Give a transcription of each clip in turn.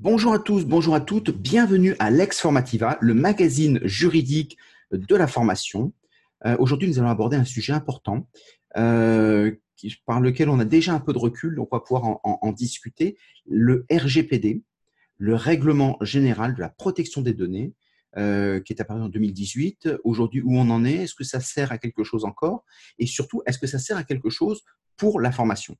Bonjour à tous, bonjour à toutes, bienvenue à Lex Formativa, le magazine juridique de la formation. Euh, aujourd'hui, nous allons aborder un sujet important euh, par lequel on a déjà un peu de recul, donc on va pouvoir en, discuter, le RGPD, le Règlement général de la protection des données, euh, qui est apparu en 2018. Aujourd'hui, où on en est? Est-ce que ça sert à quelque chose encore? Et surtout, est-ce que ça sert à quelque chose pour la formation?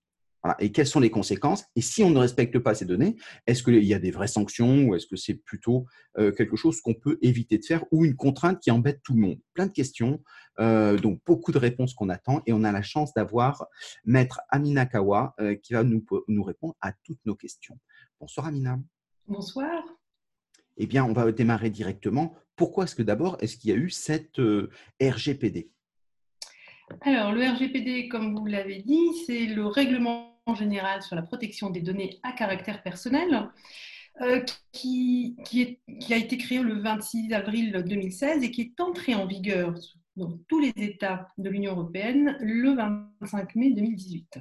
Et quelles sont les conséquences? Et si on ne respecte pas ces données, est-ce qu'il y a des vraies sanctions ou est-ce que c'est plutôt euh, quelque chose qu'on peut éviter de faire ou une contrainte qui embête tout le monde? Plein de questions, euh, donc beaucoup de réponses qu'on attend et on a la chance d'avoir Maître Amina Kawa euh, qui va nous, nous répondre à toutes nos questions. Bonsoir Amina. Bonsoir. Eh bien, on va démarrer directement. Pourquoi est-ce que d'abord, est-ce qu'il y a eu cette RGPD alors, le RGPD, comme vous l'avez dit, c'est le règlement général sur la protection des données à caractère personnel euh, qui, a été créé le 26 avril 2016 et qui est entré en vigueur dans tous les États de l'Union européenne le 25 mai 2018.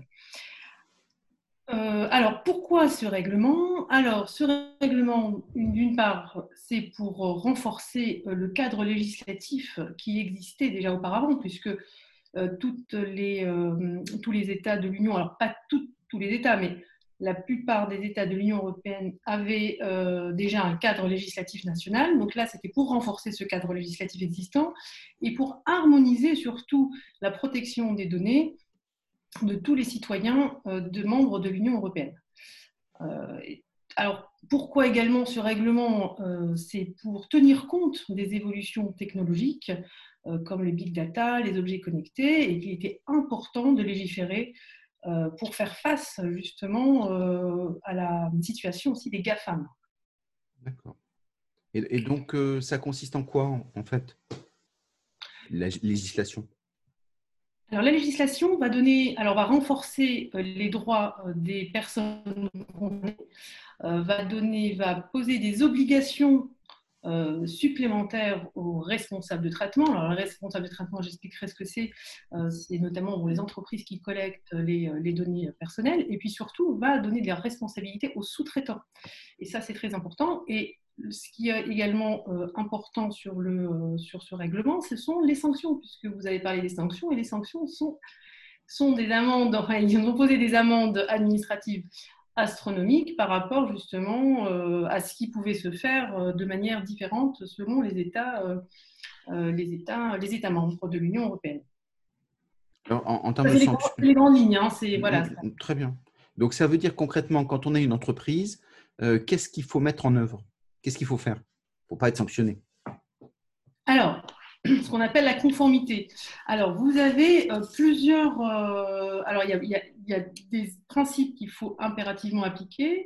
Euh, alors, pourquoi ce règlement? Alors, ce règlement, d'une part, c'est pour renforcer le cadre législatif qui existait déjà auparavant, puisque euh, toutes tous les États de l'Union, alors pas tous les États, mais la plupart des États de l'Union européenne avaient euh, déjà un cadre législatif national. Donc là, c'était pour renforcer ce cadre législatif existant et pour harmoniser surtout la protection des données de tous les citoyens de membres de l'Union européenne. alors, pourquoi également ce règlement C'est pour tenir compte des évolutions technologiques, euh, comme les big data, les objets connectés, et qu'il était important de légiférer euh, pour faire face justement euh, à la situation aussi des GAFAM. D'accord. Et, donc, ça consiste en quoi, en fait, la législation? Alors, la législation va donner, alors va renforcer les droits des personnes va donner, va poser des obligations euh, supplémentaires aux responsables de traitement. Alors, les responsables de traitement, j'expliquerai ce que c'est. Euh, c'est notamment les entreprises qui collectent les, euh, les, données personnelles. Et puis surtout, va donner de la responsabilité aux sous-traitants. Et ça, c'est très important. Et ce qui est également important sur, le, sur ce règlement, ce sont les sanctions, puisque vous avez parlé des sanctions. Et les sanctions sont sont des amendes, ils ont posé des amendes administratives astronomique par rapport justement euh, à ce qui pouvait se faire euh, de manière différente selon les États, euh, les États, les États membres de l'Union européenne. en, termes de sanctions, les grandes lignes, hein, c'est voilà. Très bien. Donc ça veut dire concrètement, quand on est une entreprise, qu'est-ce qu'il faut mettre en œuvre? Qu'est-ce qu'il faut faire? Pour pas être sanctionné? Alors, ce qu'on appelle la conformité. Alors, vous avez euh, plusieurs. Euh, alors, il y, a, des principes qu'il faut impérativement appliquer.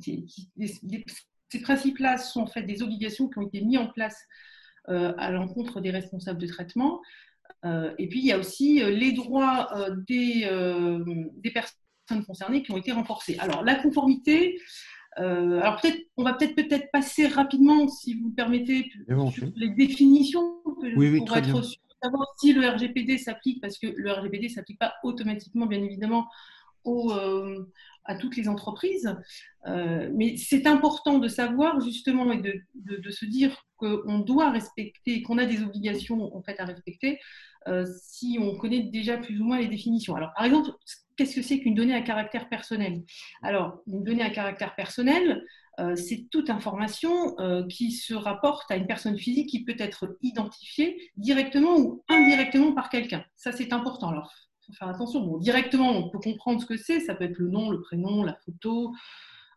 ces principes-là sont en fait des obligations qui ont été mises en place euh, à l'encontre des responsables de traitement. et puis, il y a aussi les droits des, des personnes concernées qui ont été renforcés. Alors, la conformité, euh, alors peut-être, on va peut-être peut-être passer rapidement, si vous permettez, sur les définitions pour être sûr de savoir si le RGPD s'applique, parce que le RGPD s'applique pas automatiquement, bien évidemment, euh, à toutes les entreprises. Euh, mais c'est important de savoir justement et de, de, se dire qu'on doit respecter, qu'on a des obligations en fait à respecter si on connaît déjà plus ou moins les définitions. Alors par exemple, qu'est-ce que c'est qu'une donnée à caractère personnel? Alors, une donnée à caractère personnel, euh, c'est toute information euh, qui se rapporte à une personne physique qui peut être identifiée directement ou indirectement par quelqu'un. Ça, c'est important. Alors, il faut faire attention. Bon, directement, on peut comprendre ce que c'est. Ça peut être le nom, le prénom, la photo,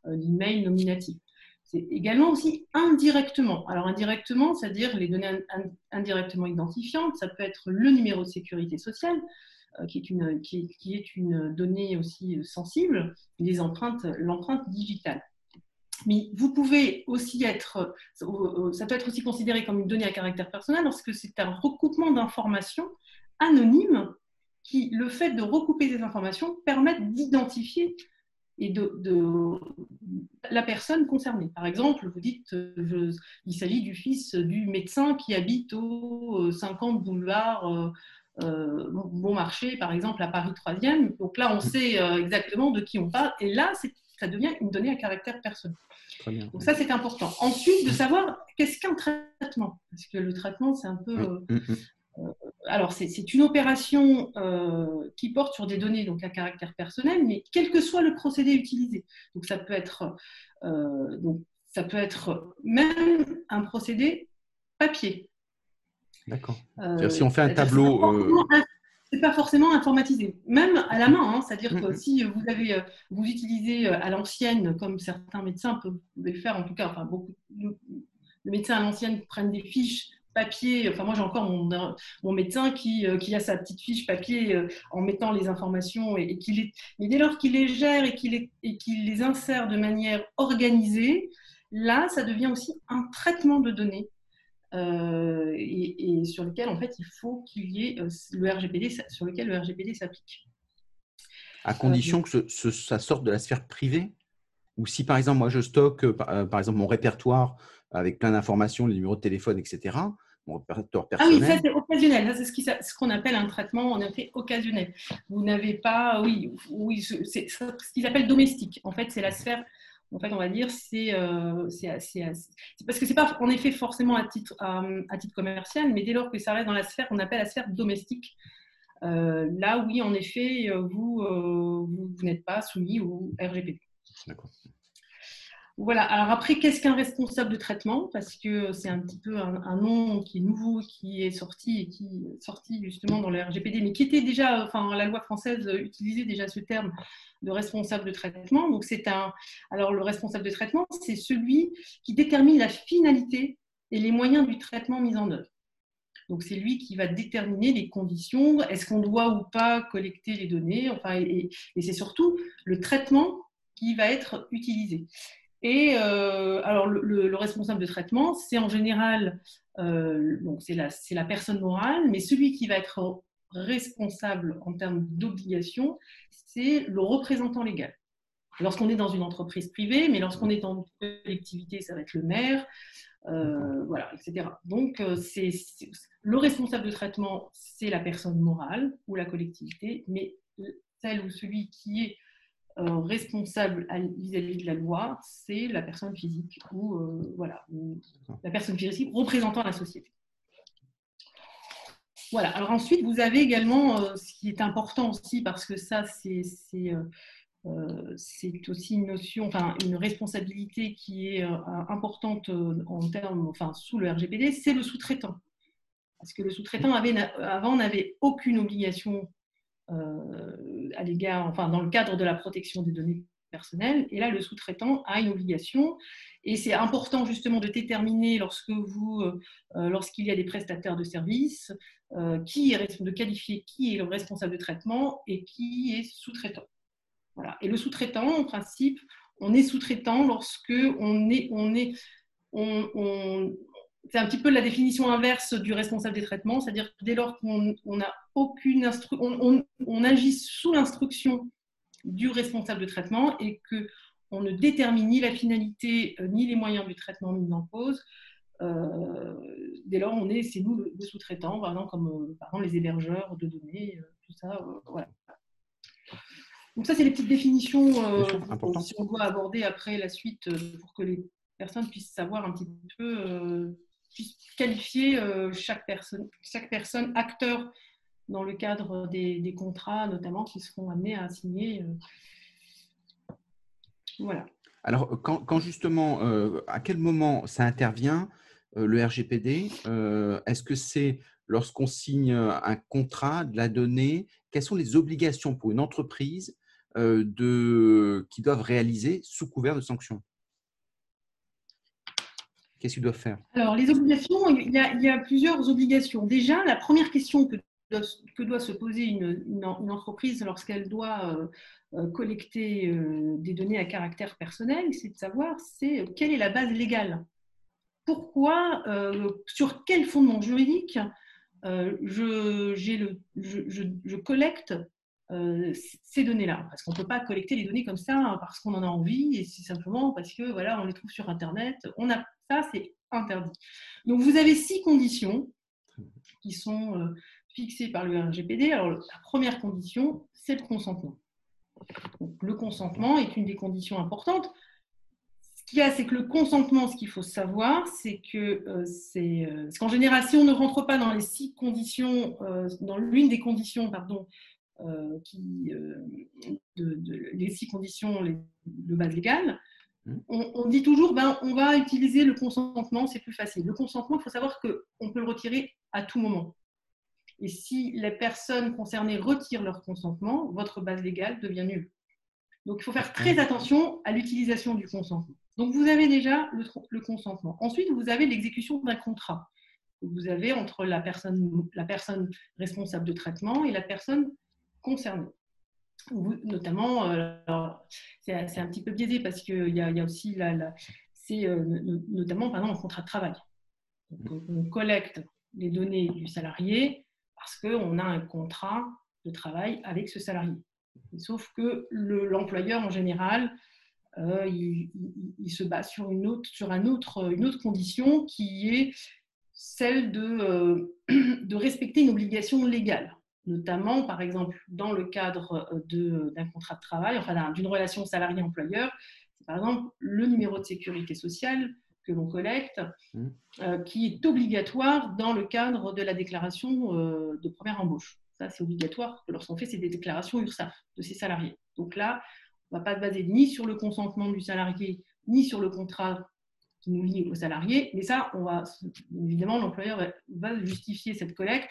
euh, l'email nominatif. C'est également aussi indirectement. Alors, indirectement, c'est-à-dire les données indirectement identifiantes, ça peut être le numéro de sécurité sociale, qui est, une, qui, est, une donnée aussi sensible, l'empreinte digitale. Mais vous pouvez aussi être, ça peut être aussi considéré comme une donnée à caractère personnel lorsque c'est un recoupement d'informations anonymes qui, le fait de recouper ces informations, permettent d'identifier et de, la personne concernée. Par exemple, vous dites, euh, il s'agit du fils du médecin qui habite au 50 euh, boulevard euh, bon marché, par exemple, à Paris 3e. Donc là, on sait euh, exactement de qui on parle. Et là, ça devient une donnée à caractère personnel. Donc ça, c'est important. Ensuite, de savoir qu'est-ce qu'un traitement? Parce que le traitement, c'est un peu... Mm, mm, mm. Euh, alors, c'est une opération euh, qui porte sur des données donc à caractère personnel, mais quel que soit le procédé utilisé. Donc, ça peut être, euh, donc, ça peut être même un procédé papier. D'accord. si on fait un tableau. C'est pas forcément informatisé, même à la main. Hein. C'est-à-dire que si vous avez, vous utilisez à l'ancienne, comme certains médecins peuvent le faire, en tout cas, enfin beaucoup de médecins à l'ancienne prennent des fiches papier. Enfin, moi, j'ai encore mon, mon médecin qui, euh, qui, a sa petite fiche papier euh, en mettant les informations et, qu'il est. Mais dès lors qu'il les gère et qu'il les, les insère de manière organisée, là, ça devient aussi un traitement de données. Euh, et, sur lequel en fait il faut qu'il y ait le RGPD sur lequel le RGPD s'applique. À condition que ça sorte de la sphère privée? Ou si par exemple moi je stocke par exemple mon répertoire avec plein d'informations, les numéros de téléphone, etc. Mon répertoire personnel. Ah oui, ça c'est occasionnel. C'est ce qu'on appelle un traitement en effet occasionnel. Vous n'avez pas, oui, oui c'est ce qu'ils appellent domestique. En fait, c'est la sphère en fait, on va dire, c'est euh, parce que c'est pas en effet forcément à titre, à, titre commercial, mais dès lors que ça reste dans la sphère qu'on appelle la sphère domestique, euh, là, oui, en effet, vous, euh, n'êtes pas soumis au RGPD. Voilà. Alors après, qu'est-ce qu'un responsable de traitement? Parce que c'est un petit peu un, nom qui est nouveau, qui est sorti et qui est sorti justement dans le RGPD, mais qui était déjà, enfin, la loi française utilisait déjà ce terme de responsable de traitement. Donc c'est un. Alors le responsable de traitement, c'est celui qui détermine la finalité et les moyens du traitement mis en œuvre. Donc c'est lui qui va déterminer les conditions, est-ce qu'on doit ou pas collecter les données, enfin, et c'est surtout le traitement qui va être utilisé. Et euh, alors, le, responsable de traitement, c'est en général, euh, c'est la, la, personne morale, mais celui qui va être responsable en termes d'obligation, c'est le représentant légal. Lorsqu'on est dans une entreprise privée, mais lorsqu'on est en collectivité, ça va être le maire, euh, voilà, etc. Donc, c'est, le responsable de traitement, c'est la personne morale ou la collectivité, mais celle ou celui qui est euh, responsable vis-à-vis de la loi, c'est la personne physique ou euh, voilà, la personne physique représentant la société. Voilà. Alors ensuite, vous avez également euh, ce qui est important aussi parce que ça, c'est c'est aussi une notion, enfin une responsabilité qui est importante en termes, enfin sous le RGPD, c'est le sous-traitant. Parce que le sous-traitant avait, avant n'avait aucune obligation à l'égard, enfin dans le cadre de la protection des données personnelles. Et là, le sous-traitant a une obligation. Et c'est important justement de déterminer lorsque vous, euh, lorsqu'il y a des prestataires de services, euh, qui est de qualifier qui est le responsable de traitement et qui est sous-traitant. Voilà. Et le sous-traitant, en principe, on est sous-traitant lorsque on est, on est, on, c'est un petit peu la définition inverse du responsable des traitements, c'est-à-dire que dès lors qu'on a aucune on, on, agit sous l'instruction du responsable de traitement et que on ne détermine ni la finalité euh, ni les moyens du traitement mis en cause, euh, dès lors on est, c'est nous le, sous-traitant, par exemple comme euh, par exemple, les hébergeurs de données, tout ça, voilà. Donc ça c'est les petites définitions qu'on doit aborder après la suite pour que les personnes puissent savoir un petit peu qualifier euh, chaque, personne, chaque personne acteur dans le cadre des, contrats, notamment, qui seront amenés à signer. Euh. Voilà. Alors, quand, justement, euh, à quel moment ça intervient, le RGPD Est-ce que c'est lorsqu'on signe un contrat de la donnée? Quelles sont les obligations pour une entreprise de, qui doivent réaliser sous couvert de sanctions? Qu'est-ce qu'ils doivent faire? Alors, les obligations, il y, a, plusieurs obligations. Déjà, la première question que doit, se poser une, entreprise lorsqu'elle doit euh, euh, collecter euh, des données à caractère personnel, c'est de savoir c'est quelle est la base légale? Pourquoi, sur quel fondement juridique je, le, je, collecte ces données-là? Parce qu'on ne peut pas collecter les données comme ça parce qu'on en a envie et c'est simplement parce que voilà, on les trouve sur Internet. On a ça, c'est interdit. Donc, vous avez six conditions qui sont euh, fixées par le RGPD. Alors, la première condition, c'est le consentement. le consentement est une des conditions importantes. Ce qu'il y a, c'est que le consentement, ce qu'il faut savoir, c'est que euh, c'est qu'en général, si on ne rentre pas dans les six conditions, dans l'une des conditions, pardon, qui, de, les six conditions de base légale, Hmm. On, dit toujours, ben, on va utiliser le consentement, c'est plus facile. Le consentement, il faut savoir qu'on peut le retirer à tout moment. Et si les personnes concernées retirent leur consentement, votre base légale devient nulle. Donc, il faut faire très attention à l'utilisation du consentement. Donc, vous avez déjà le, le consentement. Ensuite, vous avez l'exécution d'un contrat. Vous avez entre la personne, la personne responsable de traitement et la personne concernée notamment, euh, c'est un petit peu biaisé parce qu'il y, y, a aussi la, c'est euh, notamment par exemple un contrat de travail. on collecte les données du salarié parce qu'on a un contrat de travail avec ce salarié. Sauf que l'employeur en général, euh, il, se base sur, une autre, sur un autre, une autre condition qui est celle de, de respecter une obligation légale notamment par exemple dans le cadre euh, d'un contrat de travail, enfin d'une relation salarié-employeur, par exemple le numéro de sécurité sociale que l'on collecte, mmh. euh, qui est obligatoire dans le cadre de la déclaration euh, de première embauche. Ça, c'est obligatoire lorsqu'on fait ces déclarations URSAF de ses salariés. Donc là, on ne va pas se baser ni sur le consentement du salarié, ni sur le contrat qui nous lie au salarié, mais ça, on va, évidemment, l'employeur va justifier cette collecte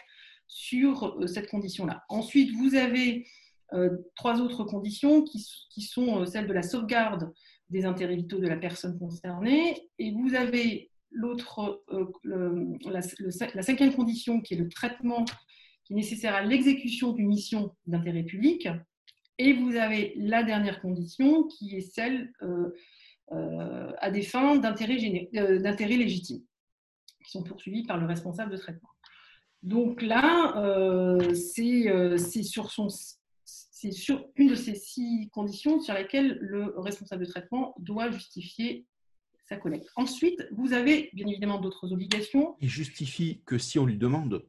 sur euh, cette condition-là. Ensuite, vous avez euh, trois autres conditions qui, sont euh, celles de la sauvegarde des intérêts vitaux de la personne concernée, et vous avez l'autre, la, cinquième condition qui est le traitement qui est nécessaire à l'exécution d'une mission d'intérêt public, et vous avez la dernière condition qui est celle à des fins d'intérêt légitime, qui sont poursuivies par le responsable de traitement. Donc là, euh, euh, c'est sur, sur une de ces six conditions sur lesquelles le responsable de traitement doit justifier sa collecte. Ensuite, vous avez bien évidemment d'autres obligations. Il justifie que si on lui demande.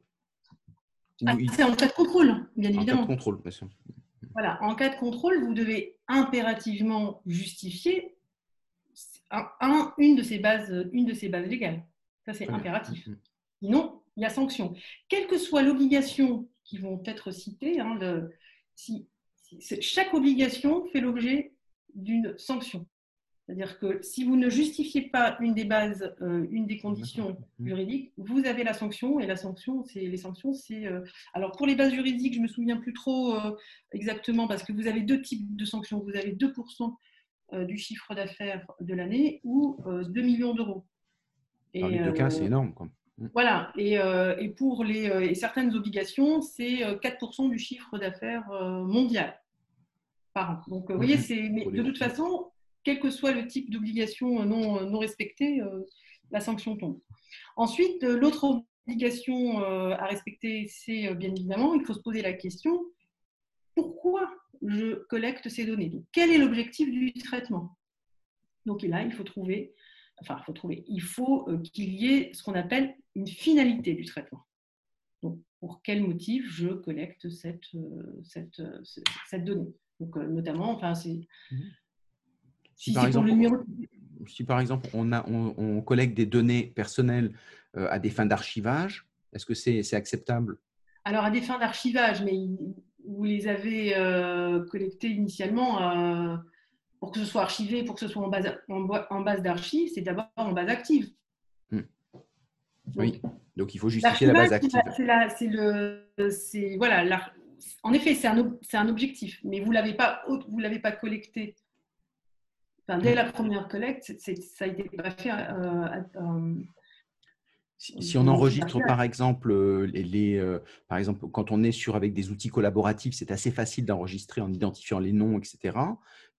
Ah, c'est en cas de contrôle, bien évidemment. En cas de contrôle, bien sûr. Voilà, en cas de contrôle, vous devez impérativement justifier une, de ces bases, une de ces bases légales. Ça, c'est impératif. Mm, mm. Sinon, il y a sanction. Quelle que soit l'obligation qui vont être citées, hein, si, chaque obligation fait l'objet d'une sanction. C'est-à-dire que si vous ne justifiez pas une des bases, euh, une des conditions juridiques, vous avez la sanction et la sanction, c'est les sanctions, c'est euh, alors pour les bases juridiques, je me souviens plus trop euh, exactement parce que vous avez deux types de sanctions. Vous avez 2% du chiffre d'affaires de l'année ou 2 millions d'euros. Dans les deux cas, c'est énorme. Mm. Voilà, euh, et, pour les, euh, certaines obligations, c'est 4% euh, du chiffre d'affaires mondial par an. Donc, vous voyez, c'est, de toute façon, quel que soit le type d'obligation non, non respectée, la sanction tombe. Ensuite, l'autre obligation à respecter, c'est bien évidemment, il faut se poser la question, pourquoi je collecte ces données? Quel est l'objectif du traitement? Donc là, il faut trouver enfin, il faut trouver, il faut euh, qu'il y ait ce qu'on appelle une finalité du traitement. Donc, pour quel motif je collecte cette, euh, cette, euh, cette donnée? Donc, notamment, enfin, c'est. Mhm. Si, par exemple, si, par exemple, on, a, on, collecte des données personnelles à des fins d'archivage, est-ce que c'est acceptable? Alors, à des fins d'archivage, mais vous les avez collectées initialement pour que ce soit archivé, pour que ce soit en base, en, base d'archives, c'est d'abord en base active. Hmm. oui, donc il faut justifier la base active. C'est le, voilà, en effet, c'est un, un, objectif, mais vous ne l'avez pas, vous l'avez pas collecté. Enfin, dès la première collecte, ça a été pas fait. Euh, euh, si, on enregistre par exemple euh, les, par exemple quand on est sur avec des outils collaboratifs, c'est assez facile d'enregistrer en identifiant les noms, etc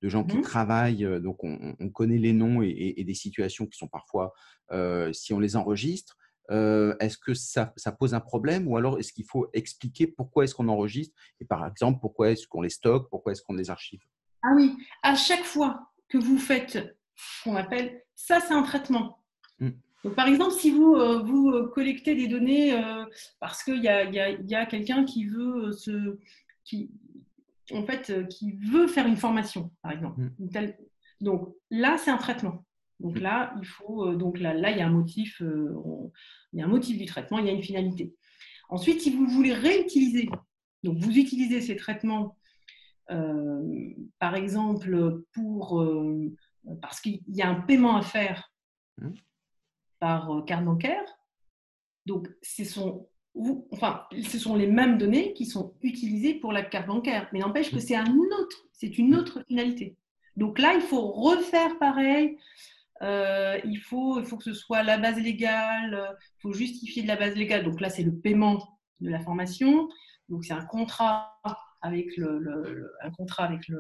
de gens qui mmh travaillent. Donc, on, connaît les noms et, des situations qui sont parfois, euh, si on les enregistre, euh, est-ce que ça, pose un problème ou alors est-ce qu'il faut expliquer pourquoi est-ce qu'on enregistre et par exemple pourquoi est-ce qu'on les stocke, pourquoi est-ce qu'on les archive? Ah oui, à chaque fois que vous faites ce qu'on appelle ça, c'est un traitement. Mmh. Donc, par exemple, si vous, vous collectez des données parce qu'il y a, y a quelqu'un qui veut se, qui, en fait, qui veut faire une formation, par exemple. Mm. Donc là, c'est un traitement. Donc mm. là, il faut, donc là, là, il y a un motif, il y a un motif du traitement, il y a une finalité. Ensuite, si vous voulez réutiliser, donc vous utilisez ces traitements, par exemple, pour parce qu'il y a un paiement à faire mmh. par euh, carte bancaire. Donc, ce sont, enfin, ce sont les mêmes données qui sont utilisées pour la carte bancaire, mais n'empêche que mmh. c'est un autre, c'est une autre finalité. Donc là, il faut refaire pareil. Euh, il, faut, il faut que ce soit la base légale, il faut justifier de la base légale. Donc là, c'est le paiement de la formation. Donc c'est un contrat avec le, un contrat avec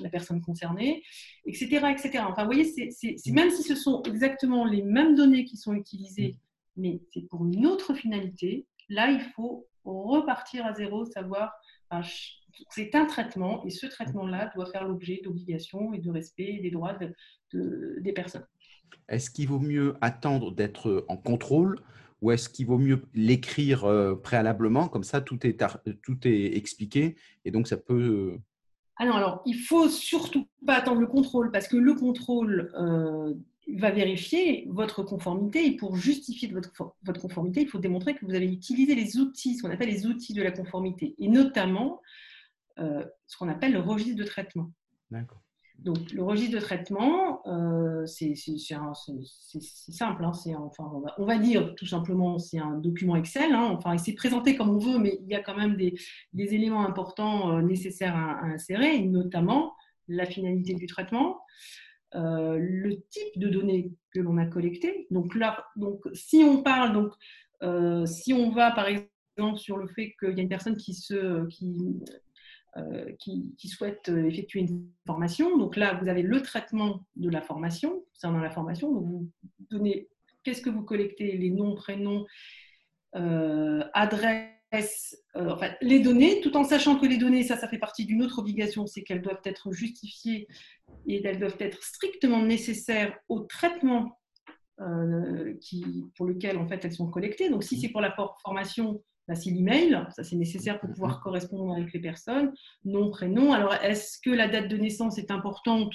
la personne concernée, etc. etc. Enfin, vous voyez, c'est, même si ce sont exactement les mêmes données qui sont utilisées, mais c'est pour une autre finalité, là, il faut repartir à zéro, savoir, c'est un traitement, et ce traitement-là doit faire l'objet d'obligations et de respect des droits des personnes. Est-ce qu'il vaut mieux attendre d'être en contrôle ou est-ce qu'il vaut mieux l'écrire euh, préalablement? Comme ça, tout est, tout est expliqué et donc ça peut. Euh, ah non, alors il faut surtout pas attendre le contrôle parce que le contrôle euh, va vérifier votre conformité et pour justifier votre, votre conformité, il faut démontrer que vous avez utilisé les outils, ce qu'on appelle les outils de la conformité et notamment ce qu'on appelle le registre de traitement. D'accord. Donc, le registre de traitement, euh, c'est simple. Hein, enfin, on va, dire tout simplement, c'est un document Excel. Hein, enfin, il s'est présenté comme on veut, mais il y a quand même des, éléments importants euh, nécessaires à, insérer, notamment la finalité du traitement, euh, le type de données que l'on a collectées. Donc là, donc, si on parle, donc, si on va par exemple sur le fait qu'il y a une personne qui, se, qui, euh, qui, souhaitent euh, effectuer une formation. Donc là, vous avez le traitement de la formation, dans la formation. Donc vous donnez, qu'est-ce que vous collectez Les noms, prénoms, euh, enfin, les données, tout en sachant que les données, ça, ça fait partie d'une autre obligation, c'est qu'elles doivent être justifiées et elles doivent être strictement nécessaires au traitement qui, pour lequel en fait elles sont collectées. Donc si c'est pour la formation, bah, c'est l'email, ça c'est nécessaire pour pouvoir mhm. correspondre avec les personnes, nom, prénom. Alors, est-ce que la date de naissance est importante?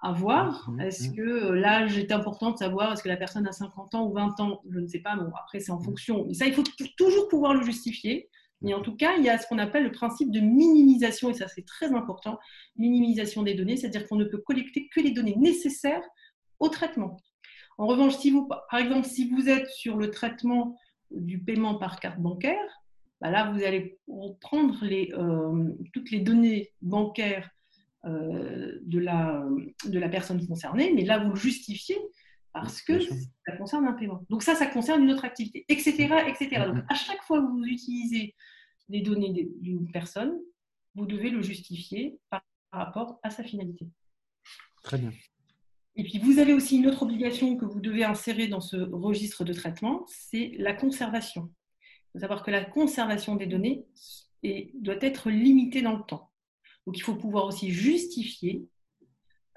À voir mhm. Est-ce que euh, l'âge est important de savoir Est-ce que la personne a 50 ans ou 20 ans? Je ne sais pas, bon, après c'est en mhm. fonction. Mais ça, il faut toujours pouvoir le justifier. Mais en tout cas, il y a ce qu'on appelle le principe de minimisation, et ça c'est très important, minimisation des données, c'est-à-dire qu'on ne peut collecter que les données nécessaires au traitement. En revanche, si vous, par exemple, si vous êtes sur le traitement du paiement par carte bancaire, bah là, vous allez prendre les, euh, toutes les données bancaires de, la, de la personne concernée, mais là, vous le justifiez parce que ça concerne un paiement. Donc ça, ça concerne une autre activité, etc. etc. Donc à chaque fois que vous utilisez les données d'une personne, vous devez le justifier par rapport à sa finalité. Très bien. Et puis, vous avez aussi une autre obligation que vous devez insérer dans ce registre de traitement, c'est la conservation. Il faut savoir que la conservation des données doit être limitée dans le temps. Donc, il faut pouvoir aussi justifier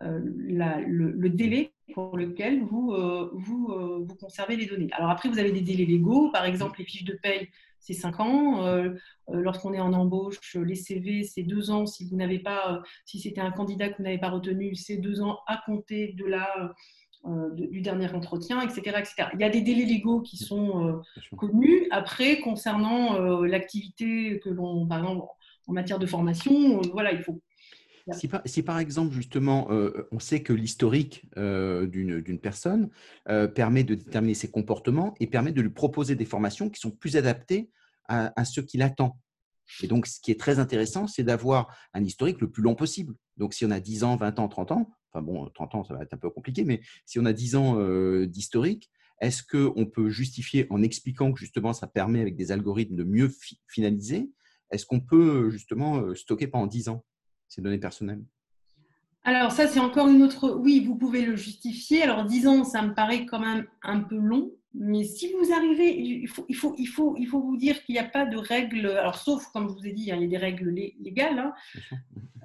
euh, le, délai pour lequel vous, euh, vous, euh, vous conservez les données. Alors après, vous avez des délais légaux, par exemple les fiches de paye c'est 5 ans. Lorsqu'on est en embauche, les CV, c'est 2 ans. Si vous n'avez pas, si c'était un candidat que vous n'avez pas retenu, c'est 2 ans à compter de la, du dernier entretien, etc., etc. Il y a des délais légaux qui sont connus. Après, concernant l'activité que l'on, par exemple, en matière de formation, voilà, il faut si par, exemple, justement, on sait que l'historique d'une personne permet de déterminer ses comportements et permet de lui proposer des formations qui sont plus adaptées à, à ce qu'il attend. Et donc, ce qui est très intéressant, c'est d'avoir un historique le plus long possible. Donc, si on a 10 ans, 20 ans, 30 ans, enfin bon, 30 ans, ça va être un peu compliqué, mais si on a 10 ans d'historique, est-ce qu'on peut justifier en expliquant que justement ça permet avec des algorithmes de mieux finaliser Est-ce qu'on peut justement stocker pendant 10 ans ces données personnelles? Alors ça, c'est encore une autre... Oui, vous pouvez le justifier. Alors 10 ans, ça me paraît quand même un peu long. Mais si vous arrivez, il faut, il faut, il faut, il faut vous dire qu'il n'y a pas de règles, alors sauf, comme je vous ai dit, hein, il y a des règles légales, hein.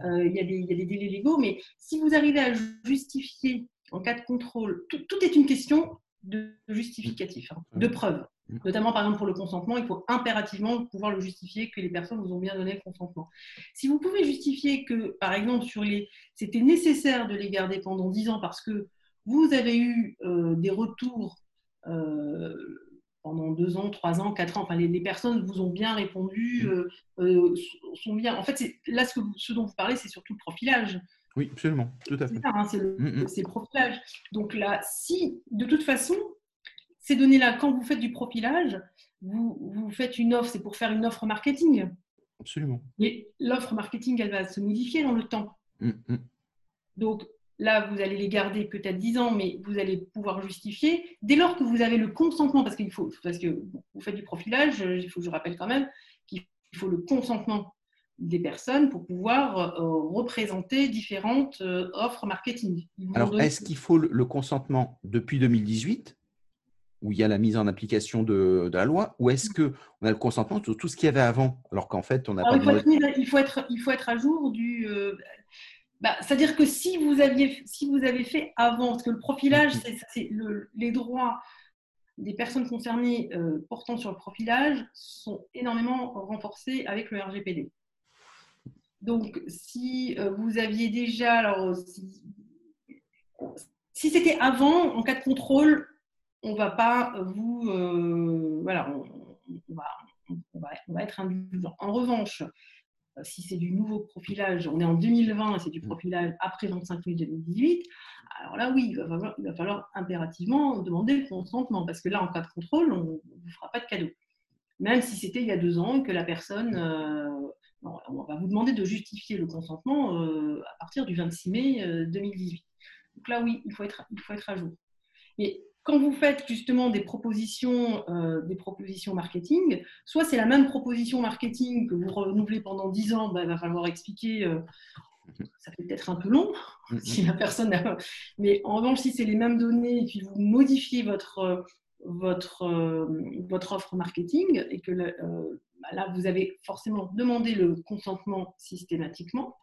euh, il, y a des, il, y a des, délais légaux, mais si vous arrivez à justifier en cas de contrôle, tout, est une question de justificatif, hein, de preuve. Mm. Notamment, par exemple, pour le consentement, il faut impérativement pouvoir le justifier que les personnes vous ont bien donné le consentement. Si vous pouvez justifier que, par exemple, sur les, c'était nécessaire de les garder pendant 10 ans parce que vous avez eu euh, des retours euh, pendant 2 ans, 3 ans, 4 ans, enfin, les, personnes vous ont bien répondu, mm. euh, sont bien. En fait, là, ce, ce, dont vous parlez, c'est surtout le profilage. Oui, absolument, tout à fait. Hein, c'est le, mm, le profilage. Donc là, si, de toute façon, ces données-là, quand vous faites du profilage, vous, vous faites une offre, c'est pour faire une offre marketing. Absolument. Et l'offre marketing, elle va se modifier dans le temps. Mm, mm. Donc là, vous allez les garder peut-être 10 ans, mais vous allez pouvoir justifier. Dès lors que vous avez le consentement, parce qu'il faut, parce que vous faites du profilage, il faut que je rappelle quand même qu'il faut le consentement des personnes pour pouvoir euh, représenter différentes euh, offres marketing. Alors, est-ce qu'il faut le consentement depuis 2018 où il y a la mise en application de, la loi, ou est-ce qu'on a le consentement sur tout ce qu'il y avait avant, alors qu'en fait, on n'a pas... Il faut, être, il, faut être, il faut être à jour du... Euh, bah, c'est-à-dire que si vous, aviez, si vous avez fait avant, parce que le profilage, mm-hmm. c'est les droits des personnes concernées euh, portant sur le profilage sont énormément renforcés avec le RGPD. Donc, si euh, vous aviez déjà, alors, si, si c'était avant, en cas de contrôle, on va pas vous. Euh, voilà, on, va, être indulgent. En revanche, euh, si c'est du nouveau profilage, on est en 2020 et c'est du mm. profilage après 25 mai 2018, alors là, oui, il va, falloir, impérativement demander le consentement parce que là, en cas de contrôle, on ne vous fera pas de cadeau. Même si c'était il y a deux ans que la personne. Euh, on va vous demander de justifier le consentement à partir du 26 mai 2018. Donc là, oui, il faut être, il faut être à jour. Mais quand vous faites justement des propositions, euh, des propositions marketing, soit c'est la même proposition marketing que vous renouvelez pendant 10 ans, ben, il va falloir expliquer, euh, ça fait peut-être un peu long, si la personne mais en revanche, si c'est les mêmes données et puis vous modifiez votre, votre, votre offre marketing et que ben là, vous avez forcément demandé le consentement systématiquement,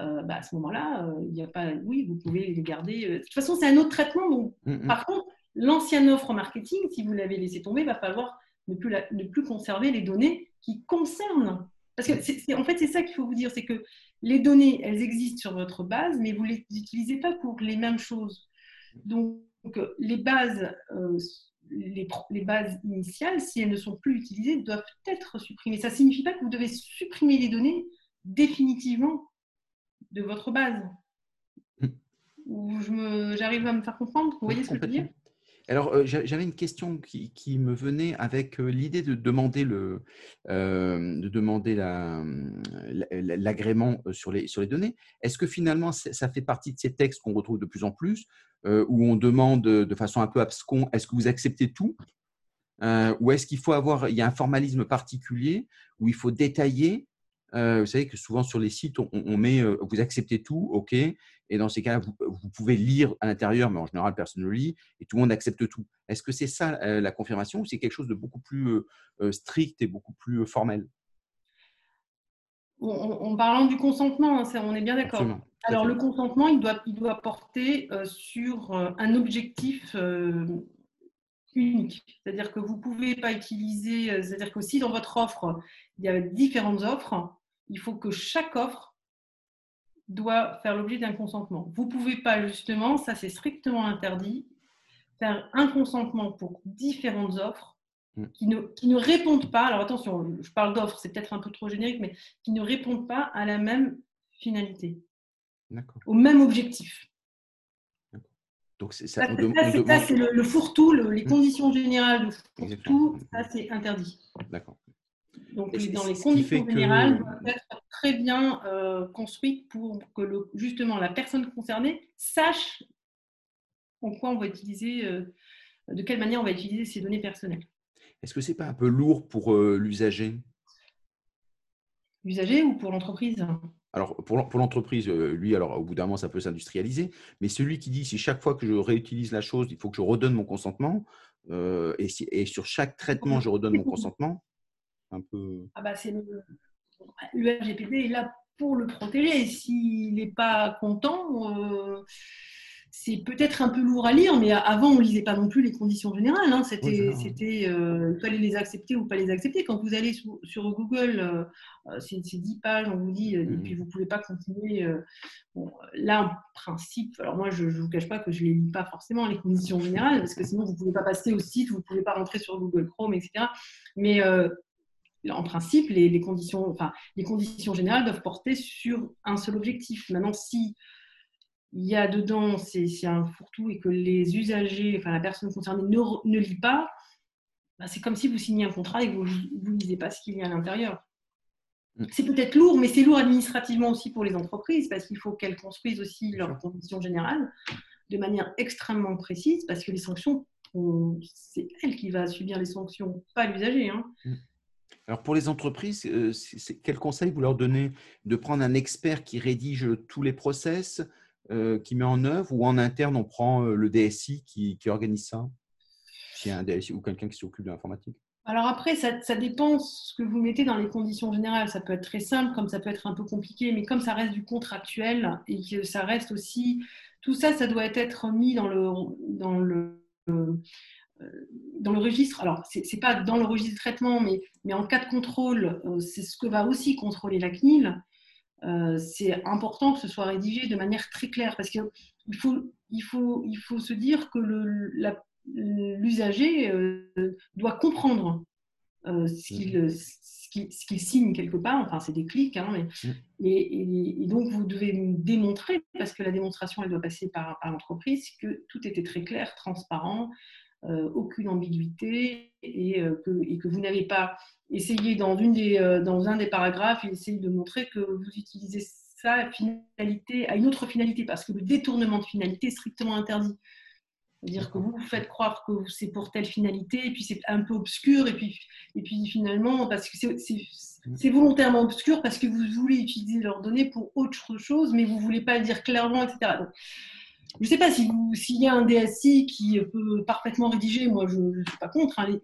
euh, bah, à ce moment-là, il n'y a pas. Oui, vous pouvez les garder. De toute façon, c'est un autre traitement. Donc, mm, mm. Par contre, L'ancienne offre marketing, si vous l'avez laissé tomber, va falloir ne plus, ne plus conserver les données qui concernent. Parce que c'est, en fait, c'est ça qu'il faut vous dire, c'est que les données, elles existent sur votre base, mais vous ne les utilisez pas pour les mêmes choses. Donc, les bases, euh, les, les, bases initiales, si elles ne sont plus utilisées, doivent être supprimées. Ça ne signifie pas que vous devez supprimer les données définitivement de votre base. Hmm. J'arrive à me faire comprendre Vous voyez ce que je veux dire? Alors, euh, j'avais une question qui, me venait avec euh, l'idée de demander le, euh, de demander l'agrément sur les, sur les données. Est-ce que finalement, ça fait partie de ces textes qu'on retrouve de plus en plus, où on demande de façon un peu abscon, est-ce que vous acceptez tout Ou est-ce qu'il faut avoir, il y a un formalisme particulier où il faut détailler vous savez que souvent sur les sites, on, met vous acceptez tout, OK. Et dans ces cas, vous, vous, pouvez lire à l'intérieur, mais en général, personne ne lit et tout le monde accepte tout. Est-ce que c'est ça la confirmation ou c'est quelque chose de beaucoup plus strict et beaucoup plus formel? En, parlant du consentement, hein, on est bien d'accord. Alors, le consentement, il doit, il doit porter sur un objectif unique. C'est-à-dire que vous ne pouvez pas utiliser, c'est-à-dire que si dans votre offre, il y a différentes offres, il faut que chaque offre doit faire l'objet d'un consentement. Vous ne pouvez pas, justement, ça c'est strictement interdit, faire un consentement pour différentes offres mm. qui ne, qui ne répondent pas, alors attention, je parle d'offres, c'est peut-être un peu trop générique, mais qui ne répondent pas à la même finalité, au même objectif. Donc c'est ça. ça c'est le, fourre-tout, les mm. conditions générales de fourre-tout, ça c'est interdit. D'accord. Donc, dans les conditions générales, doivent être très bien euh, construites pour que le, justement la personne concernée sache en quoi on va utiliser, euh, de quelle manière on va utiliser ces données personnelles. Est-ce que ce n'est pas un peu lourd pour euh, l'usager? L'usager ou pour l'entreprise? Alors, pour, l'entreprise, lui, alors au bout d'un moment, ça peut s'industrialiser, mais celui qui dit si chaque fois que je réutilise la chose, il faut que je redonne mon consentement, et, et, sur chaque traitement, je redonne mon consentement, peu. Ah bah c'est le, RGPD est là pour le protéger. S'il n'est pas content, euh, c'est peut-être un peu lourd à lire, mais avant, on ne lisait pas non plus les conditions générales. Hein. C'était, c'était euh, il fallait les accepter ou pas les accepter. Quand vous allez sur, Google, euh, euh, c'est, 10 pages, on vous dit, et mmh. puis vous ne pouvez pas continuer. là, en principe, alors moi, je ne vous cache pas que je ne les lis pas forcément, les conditions générales, parce que sinon, vous ne pouvez pas passer au site, vous ne pouvez pas rentrer sur Google Chrome, etc. Mais en principe, les, les, conditions, enfin, les conditions générales doivent porter sur un seul objectif. Maintenant, si il y a dedans, c'est un fourre-tout et que les usagers, enfin la personne concernée ne, ne lit pas, bah, c'est comme si vous signez un contrat et que vous ne lisez pas ce qu'il y a à l'intérieur. Mm. C'est peut-être lourd, mais c'est lourd administrativement aussi pour les entreprises parce qu'il faut qu'elles construisent aussi leurs conditions générales de manière extrêmement précise parce que les sanctions, c'est elle qui va subir les sanctions, pas l'usager. Hein. Alors pour les entreprises, euh, quel conseil vous leur donnez? De prendre un expert qui rédige tous les process, euh, qui met en œuvre ou en interne, on prend euh, le DSI qui, organise ça? Un DSI ou quelqu'un qui s'occupe de l'informatique. Alors après, ça, ça, dépend ce que vous mettez dans les conditions générales. Ça peut être très simple, comme ça peut être un peu compliqué, mais comme ça reste du contractuel et que ça reste aussi, tout ça, ça doit être mis dans le, dans le, dans le registre. Alors, ce n'est pas dans le registre de traitement, mais, mais en cas de contrôle, c'est ce que va aussi contrôler la CNIL. Euh, c'est important que ce soit rédigé de manière très claire parce qu'il faut, il faut, il faut se dire que l'usager euh, doit comprendre euh, ce qu'il signe quelque part, enfin c'est des clics, hein, mm. et, donc vous devez démontrer, parce que la démonstration elle doit passer par, par l'entreprise, que tout était très clair, transparent, aucune ambiguïté, et, que, et que vous n'avez pas essayez dans, une des, euh, dans un des paragraphes, essayez de montrer que vous utilisez ça à, une autre finalité, parce que le détournement de finalité est strictement interdit. C'est-à-dire que vous vous faites croire que c'est pour telle finalité, et puis c'est un peu obscur, et puis, et puis finalement, parce que c'est volontairement obscur, parce que vous voulez utiliser leurs données pour autre chose, mais vous ne voulez pas le dire clairement, etc. je ne sais pas s'il si y a un DSI qui peut parfaitement rédiger, moi je ne suis pas contre. Hein,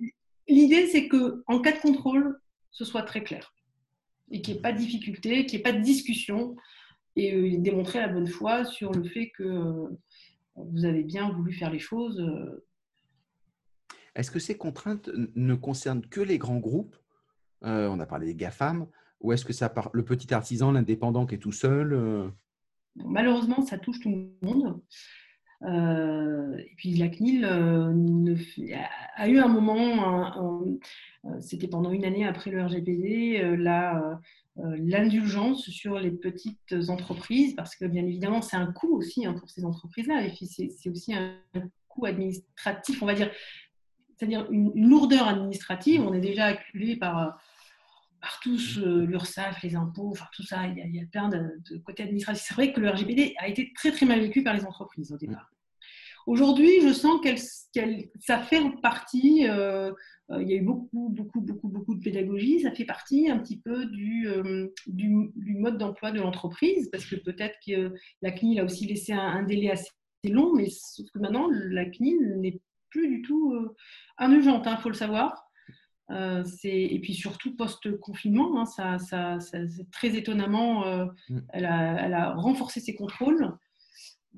L'idée, c'est qu'en cas de contrôle, ce soit très clair et qu'il n'y ait pas de difficulté, qu'il n'y ait pas de discussion et euh, démontrer la bonne foi sur le fait que euh, vous avez bien voulu faire les choses. Euh. Est-ce que ces contraintes ne concernent que les grands groupes? On a parlé des GAFAM. Ou est-ce que ça part le petit artisan, l'indépendant qui est tout seul Malheureusement, ça touche tout le monde. Euh, et puis la CNIL euh, a, eu un moment, euh, c'était pendant une année après le RGPD, l'indulgence sur les petites entreprises, parce que bien évidemment, c'est un coût aussi hein, pour ces entreprises-là, et puis c'est aussi un coût administratif, on va dire, c'est-à-dire une, lourdeur administrative. On est déjà acculé par, par tous l'URSSAF, les impôts, enfin tout ça, il y a, plein de, de côtés administratifs. C'est vrai que le RGPD a été très très mal vécu par les entreprises au départ. Aujourd'hui, je sens qu'elle, ça fait partie, euh, euh, il y a eu beaucoup, beaucoup, beaucoup, beaucoup de pédagogie, ça fait partie un petit peu du, euh, du, mode d'emploi de l'entreprise, parce que peut-être que la CNIL a aussi laissé un, délai assez long, mais sauf que maintenant, la CNIL n'est plus du tout indulgente, il hein, faut le savoir. Et puis surtout post-confinement, hein, ça, ça, très étonnamment, mm. elle, a, elle, a, renforcé ses contrôles.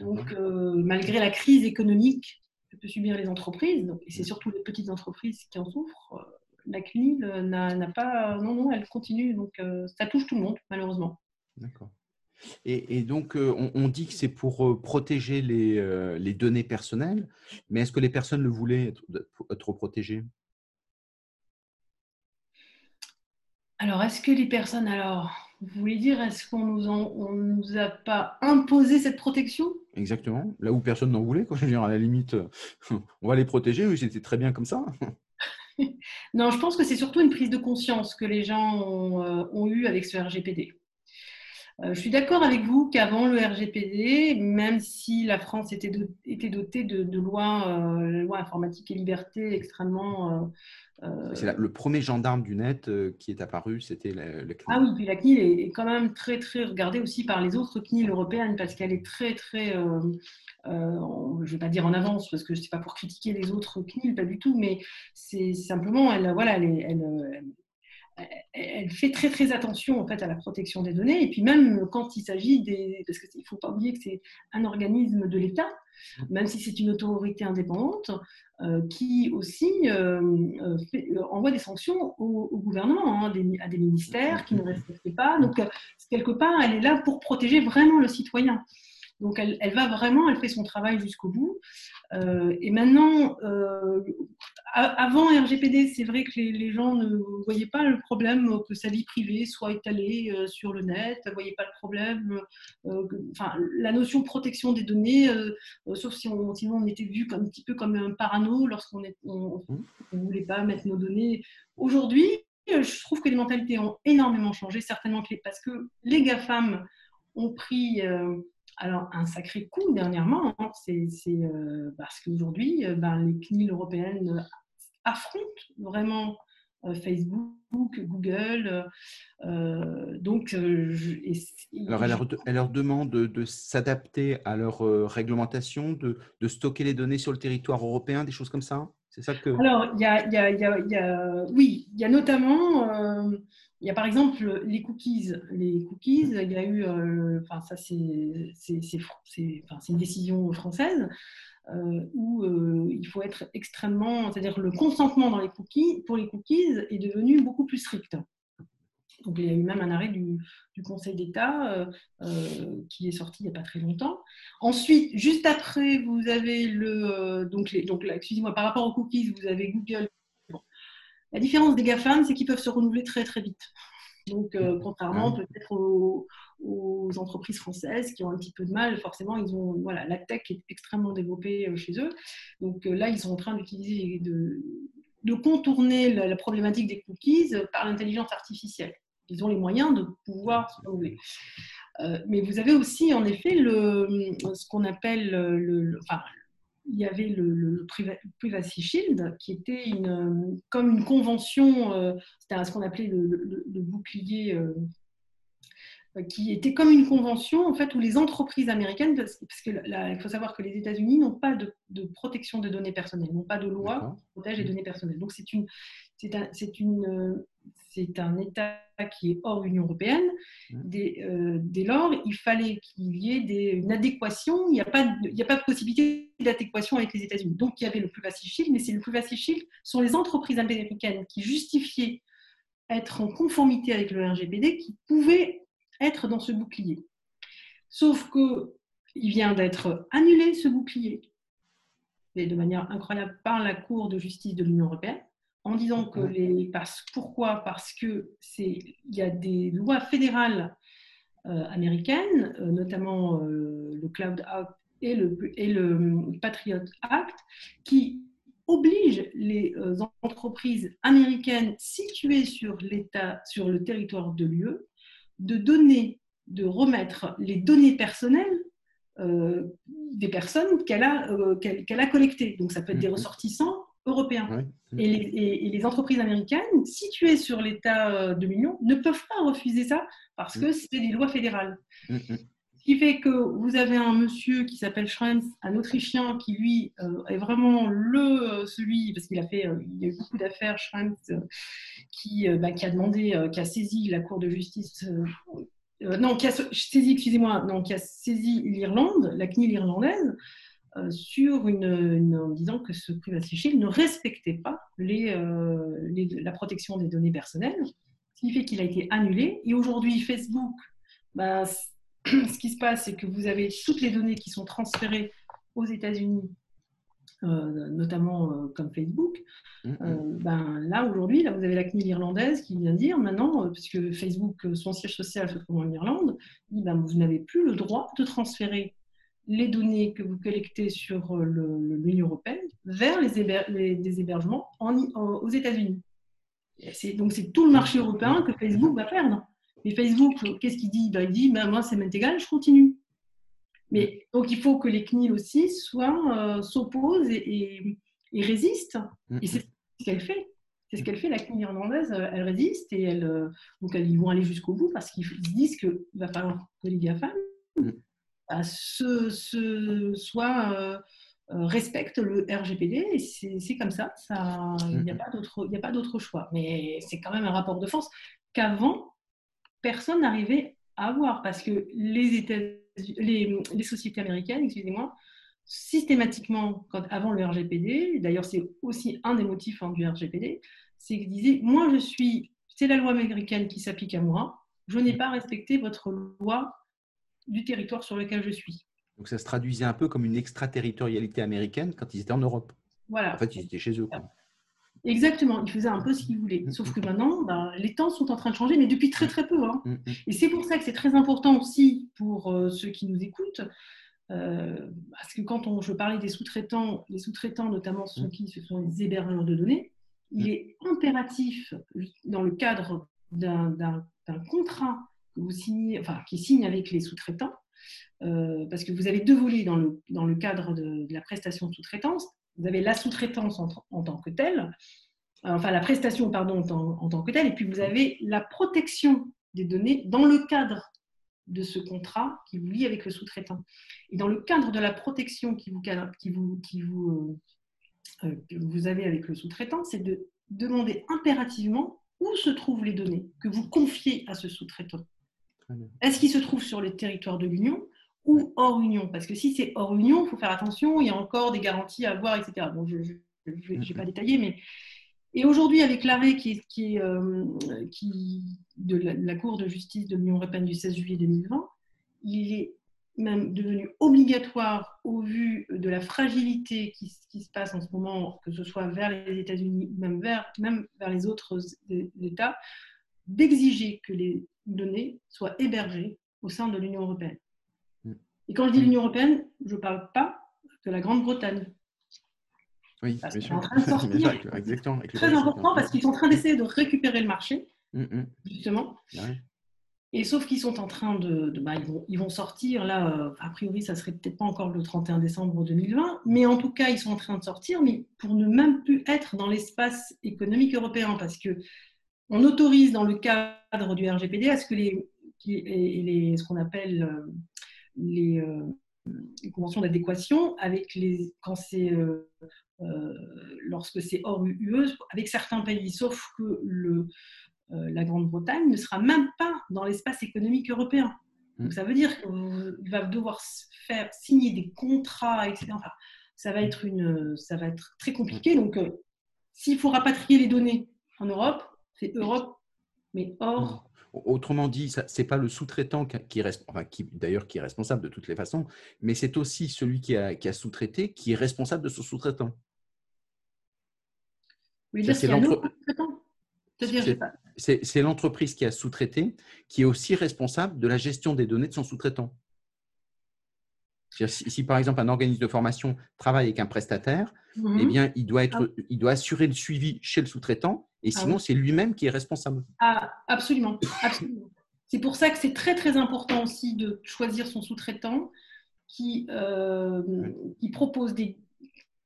Donc, euh, malgré la crise économique que peuvent subir les entreprises, et c'est surtout les petites entreprises qui en souffrent, euh, la CNIL n'a pas. Non, non, elle continue. Donc, euh, ça touche tout le monde, malheureusement. D'accord. Et, donc, on, dit que c'est pour protéger les, les, données personnelles, mais est-ce que les personnes le voulaient être, être protégées? Alors, est-ce que les personnes. Alors, vous voulez dire, est-ce qu'on nous, on nous a pas imposé cette protection? Exactement. Là où personne n'en voulait, quoi. Je veux dire, à la limite, on va les protéger. Oui, c'était très bien comme ça. non, je pense que c'est surtout une prise de conscience que les gens ont, euh, ont eu avec ce RGPD. Euh, je suis d'accord avec vous qu'avant le RGPD, même si la France était, était dotée de, de lois, euh, loi informatique et liberté extrêmement euh, c'est le premier gendarme du net euh, qui est apparu, c'était le, CNIL. Ah oui, puis la CNIL est quand même très, très regardée aussi par les autres CNIL européennes parce qu'elle est très, très, euh, je ne vais pas dire en avance parce que ce n'est pas pour critiquer les autres CNIL, pas du tout, mais c'est simplement, elle, voilà, elle, elle fait très très attention en fait à la protection des données. Et puis même quand il s'agit des, parce qu'il faut pas oublier que c'est un organisme de l'État, même si c'est une autorité indépendante, euh, qui aussi euh, euh, envoie des sanctions au, gouvernement, hein, à des ministères qui ne respectent pas. Donc quelque part, elle est là pour protéger vraiment le citoyen. Donc elle, va vraiment, elle fait son travail jusqu'au bout. Et maintenant, euh, avant RGPD, c'est vrai que les, gens ne voyaient pas le problème que sa vie privée soit étalée euh, sur le net, ne voyaient pas le problème, enfin la notion de protection des données, sauf si on, sinon on était vu comme, un petit peu comme un parano lorsqu'on ne voulait pas mettre nos données. Aujourd'hui, je trouve que les mentalités ont énormément changé, certainement parce que les GAFAM ont pris alors, un sacré coup dernièrement, hein, c'est euh, parce qu'aujourd'hui, euh, ben, les CNIL européennes affrontent vraiment euh, Facebook, Google. donc, Alors, elle leur, demande de, s'adapter à leur réglementation, de, stocker les données sur le territoire européen, des choses comme ça C'est ça que. Alors, il y a, oui, il y a notamment il y a par exemple les cookies. Les cookies, il y a eu, euh, enfin ça c'est une décision française euh, où euh, il faut être extrêmement, c'est-à-dire le consentement dans les cookies pour les cookies est devenu beaucoup plus strict. Donc il y a eu même un arrêt du, Conseil d'État qui est sorti il n'y a pas très longtemps. Ensuite, juste après, vous avez le donc, donc excusez-moi par rapport aux cookies, vous avez Google la différence des GAFAM, c'est qu'ils peuvent se renouveler très très vite. Donc, euh, contrairement peut-être aux, entreprises françaises qui ont un petit peu de mal, forcément, ils ont, voilà, la tech est extrêmement développée euh, chez eux. Donc euh, là, ils sont en train d'utiliser, de, de, contourner la, problématique des cookies par l'intelligence artificielle. Ils ont les moyens de pouvoir se renouveler. mais vous avez aussi, en effet, le, ce qu'on appelle le, enfin, il y avait le, Privacy Shield, qui était une, comme une convention, euh, c'était ce qu'on appelait le, bouclier, euh, qui était comme une convention en fait où les entreprises américaines, parce, qu'il faut savoir que les États-Unis n'ont pas de, protection de données personnelles, n'ont pas de loi qui protège les données personnelles. Donc c'est une, c'est un, une, un État qui est hors Union européenne. Mmh. Dès, euh, dès lors, il fallait qu'il y ait des, une adéquation. Il n'y a, pas de, il a pas de possibilité d'adéquation avec les États-Unis. Donc, il y avait le Privacy Shield, mais c'est le Privacy Shield sont les entreprises américaines qui justifiaient être en conformité avec le RGPD qui pouvaient être dans ce bouclier. Sauf que il vient d'être annulé ce bouclier, et de manière incroyable par la Cour de justice de l'Union européenne en disant que les. Parce, pourquoi? Parce qu'il y a des lois fédérales euh, américaines, euh, notamment euh, le Cloud Act et le, et le Patriot Act, qui obligent les entreprises américaines situées sur l'État, sur le territoire de l'UE, de donner, de remettre les données personnelles des personnes qu'elle a, qu'elle a collectées. Donc ça peut être des mhm. ressortissants européens. Et, les, entreprises américaines situées sur l'État euh, de l'Union ne peuvent pas refuser ça parce que mm. c'est des lois fédérales. Mm, mm. Ce qui fait que vous avez un monsieur qui s'appelle Schrems, un Autrichien, qui lui euh, est vraiment le euh, celui, parce qu'il a fait, il y a eu beaucoup d'affaires, Schrems, qui, bah, qui, a demandé, qui a saisi la Cour de justice, non, qui a saisi, excusez-moi, non, qui a saisi l'Irlande, la CNIL irlandaise, sur une, en disant que ce Privacy Shield ne respectait pas euh, les, la protection des données personnelles, ce qui fait qu'il a été annulé. Et aujourd'hui, Facebook, bah, ce qui se passe, c'est que vous avez toutes les données qui sont transférées aux États-Unis, euh, notamment comme Facebook. Ben, là, aujourd'hui, là, vous avez la CNIL irlandaise qui vient dire maintenant, puisque Facebook, son siège social se trouve en Irlande, ben, vous n'avez plus le droit de transférer les données que vous collectez sur euh, l'Union européenne vers les, des hébergements aux États-Unis. Donc c'est tout le marché européen que Facebook va perdre. Mais Facebook, qu'est-ce qu'il dit? Ben, Il dit ben, moi, c'est m'est égal, je continue. Mais donc il faut que les CNIL aussi euh, s'opposent et, résistent. Et c'est ce qu'elle fait. C'est ce qu'elle fait, la CNIL irlandaise, euh, elle résiste et elle, donc ils vont aller jusqu'au bout parce qu'ils disent qu'il va falloir que les GAFAM soit, euh, respectent le RGPD et c'est comme ça. ça il n'y a pas d'autre choix. Mais c'est quand même un rapport de force qu'avant, personne n'arrivait à avoir parce que les, les, les sociétés américaines, excusez-moi, systématiquement, quand, avant le RGPD, d'ailleurs c'est aussi un des motifs hein, du RGPD, c'est qu'ils disaient, moi je suis, c'est la loi américaine qui s'applique à moi, je n'ai pas respecté votre loi du territoire sur lequel je suis. Donc ça se traduisait un peu comme une extraterritorialité américaine quand ils étaient en Europe. Voilà. En fait, ils étaient chez eux. Exactement, ils faisaient un peu ce qu'ils voulaient. Mm, Sauf mm, que mm. maintenant, bah, les temps sont en train de changer, mais depuis très très peu. Hein. Et c'est pour ça que c'est très important aussi pour euh, ceux qui nous écoutent, euh, parce que quand on, je parlais des sous-traitants, les sous-traitants notamment ceux qui ce sont les hébergeurs de données, il est impératif dans le cadre d'un contrat enfin, qui signe avec les sous-traitants, euh, parce que vous avez deux volets dans le, dans le cadre de, la prestation de sous-traitance. Vous avez la sous-traitance en, tant que telle, euh, enfin la prestation pardon en, en, tant que telle, et puis vous avez la protection des données dans le cadre de ce contrat qui vous lie avec le sous-traitant. Et dans le cadre de la protection qui vous, qui vous, qui vous, euh, que vous avez avec le sous-traitant, c'est de demander impérativement où se trouvent les données que vous confiez à ce sous-traitant. Est-ce qu'il se trouve sur le territoire de l'Union ou hors Union? Parce que si c'est hors Union, il faut faire attention, il y a encore des garanties à avoir, etc. Bon, je ne vais pas détailler, mais et aujourd'hui, avec l'arrêt qui, qui, euh, de la, Cour de justice de l'Union européenne du 16 juillet 2020, il est même devenu obligatoire au vu de la fragilité qui, se passe en ce moment, que ce soit vers les États-Unis ou même vers les autres États, d'exiger que les données soient hébergées au sein de l'Union européenne. Mm. Et quand je dis l'Union européenne, je ne parle pas de la Grande-Bretagne. Oui, bien sûr. En train de sortir. Exactement. Très important parce qu'ils sont en train d'essayer de récupérer le marché, mm, mm. justement. Et sauf qu'ils sont en train de. bah, ils, vont, ils, vont, sortir, là, euh, a priori, ça serait peut-être pas encore le 31 décembre 2020, mais en tout cas, ils sont en train de sortir, mais pour ne même plus être dans l'espace économique européen, parce que on autorise dans le cadre du RGPD à ce que les, les ce qu'on appelle euh, les, euh, les conventions d'adéquation avec les quand c'est euh, lorsque c'est hors UE avec certains pays, sauf que le, euh, la Grande-Bretagne ne sera même pas dans l'espace économique européen. Donc mm. ça veut dire qu'il va devoir faire signer des contrats, etc. ça va être une, ça va être très compliqué. Donc euh, s'il faut rapatrier les données en Europe, c'est Europe, mais hors. Autrement dit, ce n'est pas le sous-traitant qui, reste, enfin, qui d'ailleurs qui est responsable de toutes les façons, mais c'est aussi celui qui a, qui a sous-traité qui est responsable de son sous-traitant. C'est l'entreprise qui a sous-traité qui est aussi responsable de la gestion des données de son sous-traitant. Si, par exemple un organisme de formation travaille avec un prestataire, mhm. eh bien, il doit, être, ah. il doit assurer le suivi chez le sous-traitant et ah sinon, c'est lui-même qui est responsable. Ah, absolument. absolument. c'est pour ça que c'est très, très important aussi de choisir son sous-traitant qui, euh, qui propose des,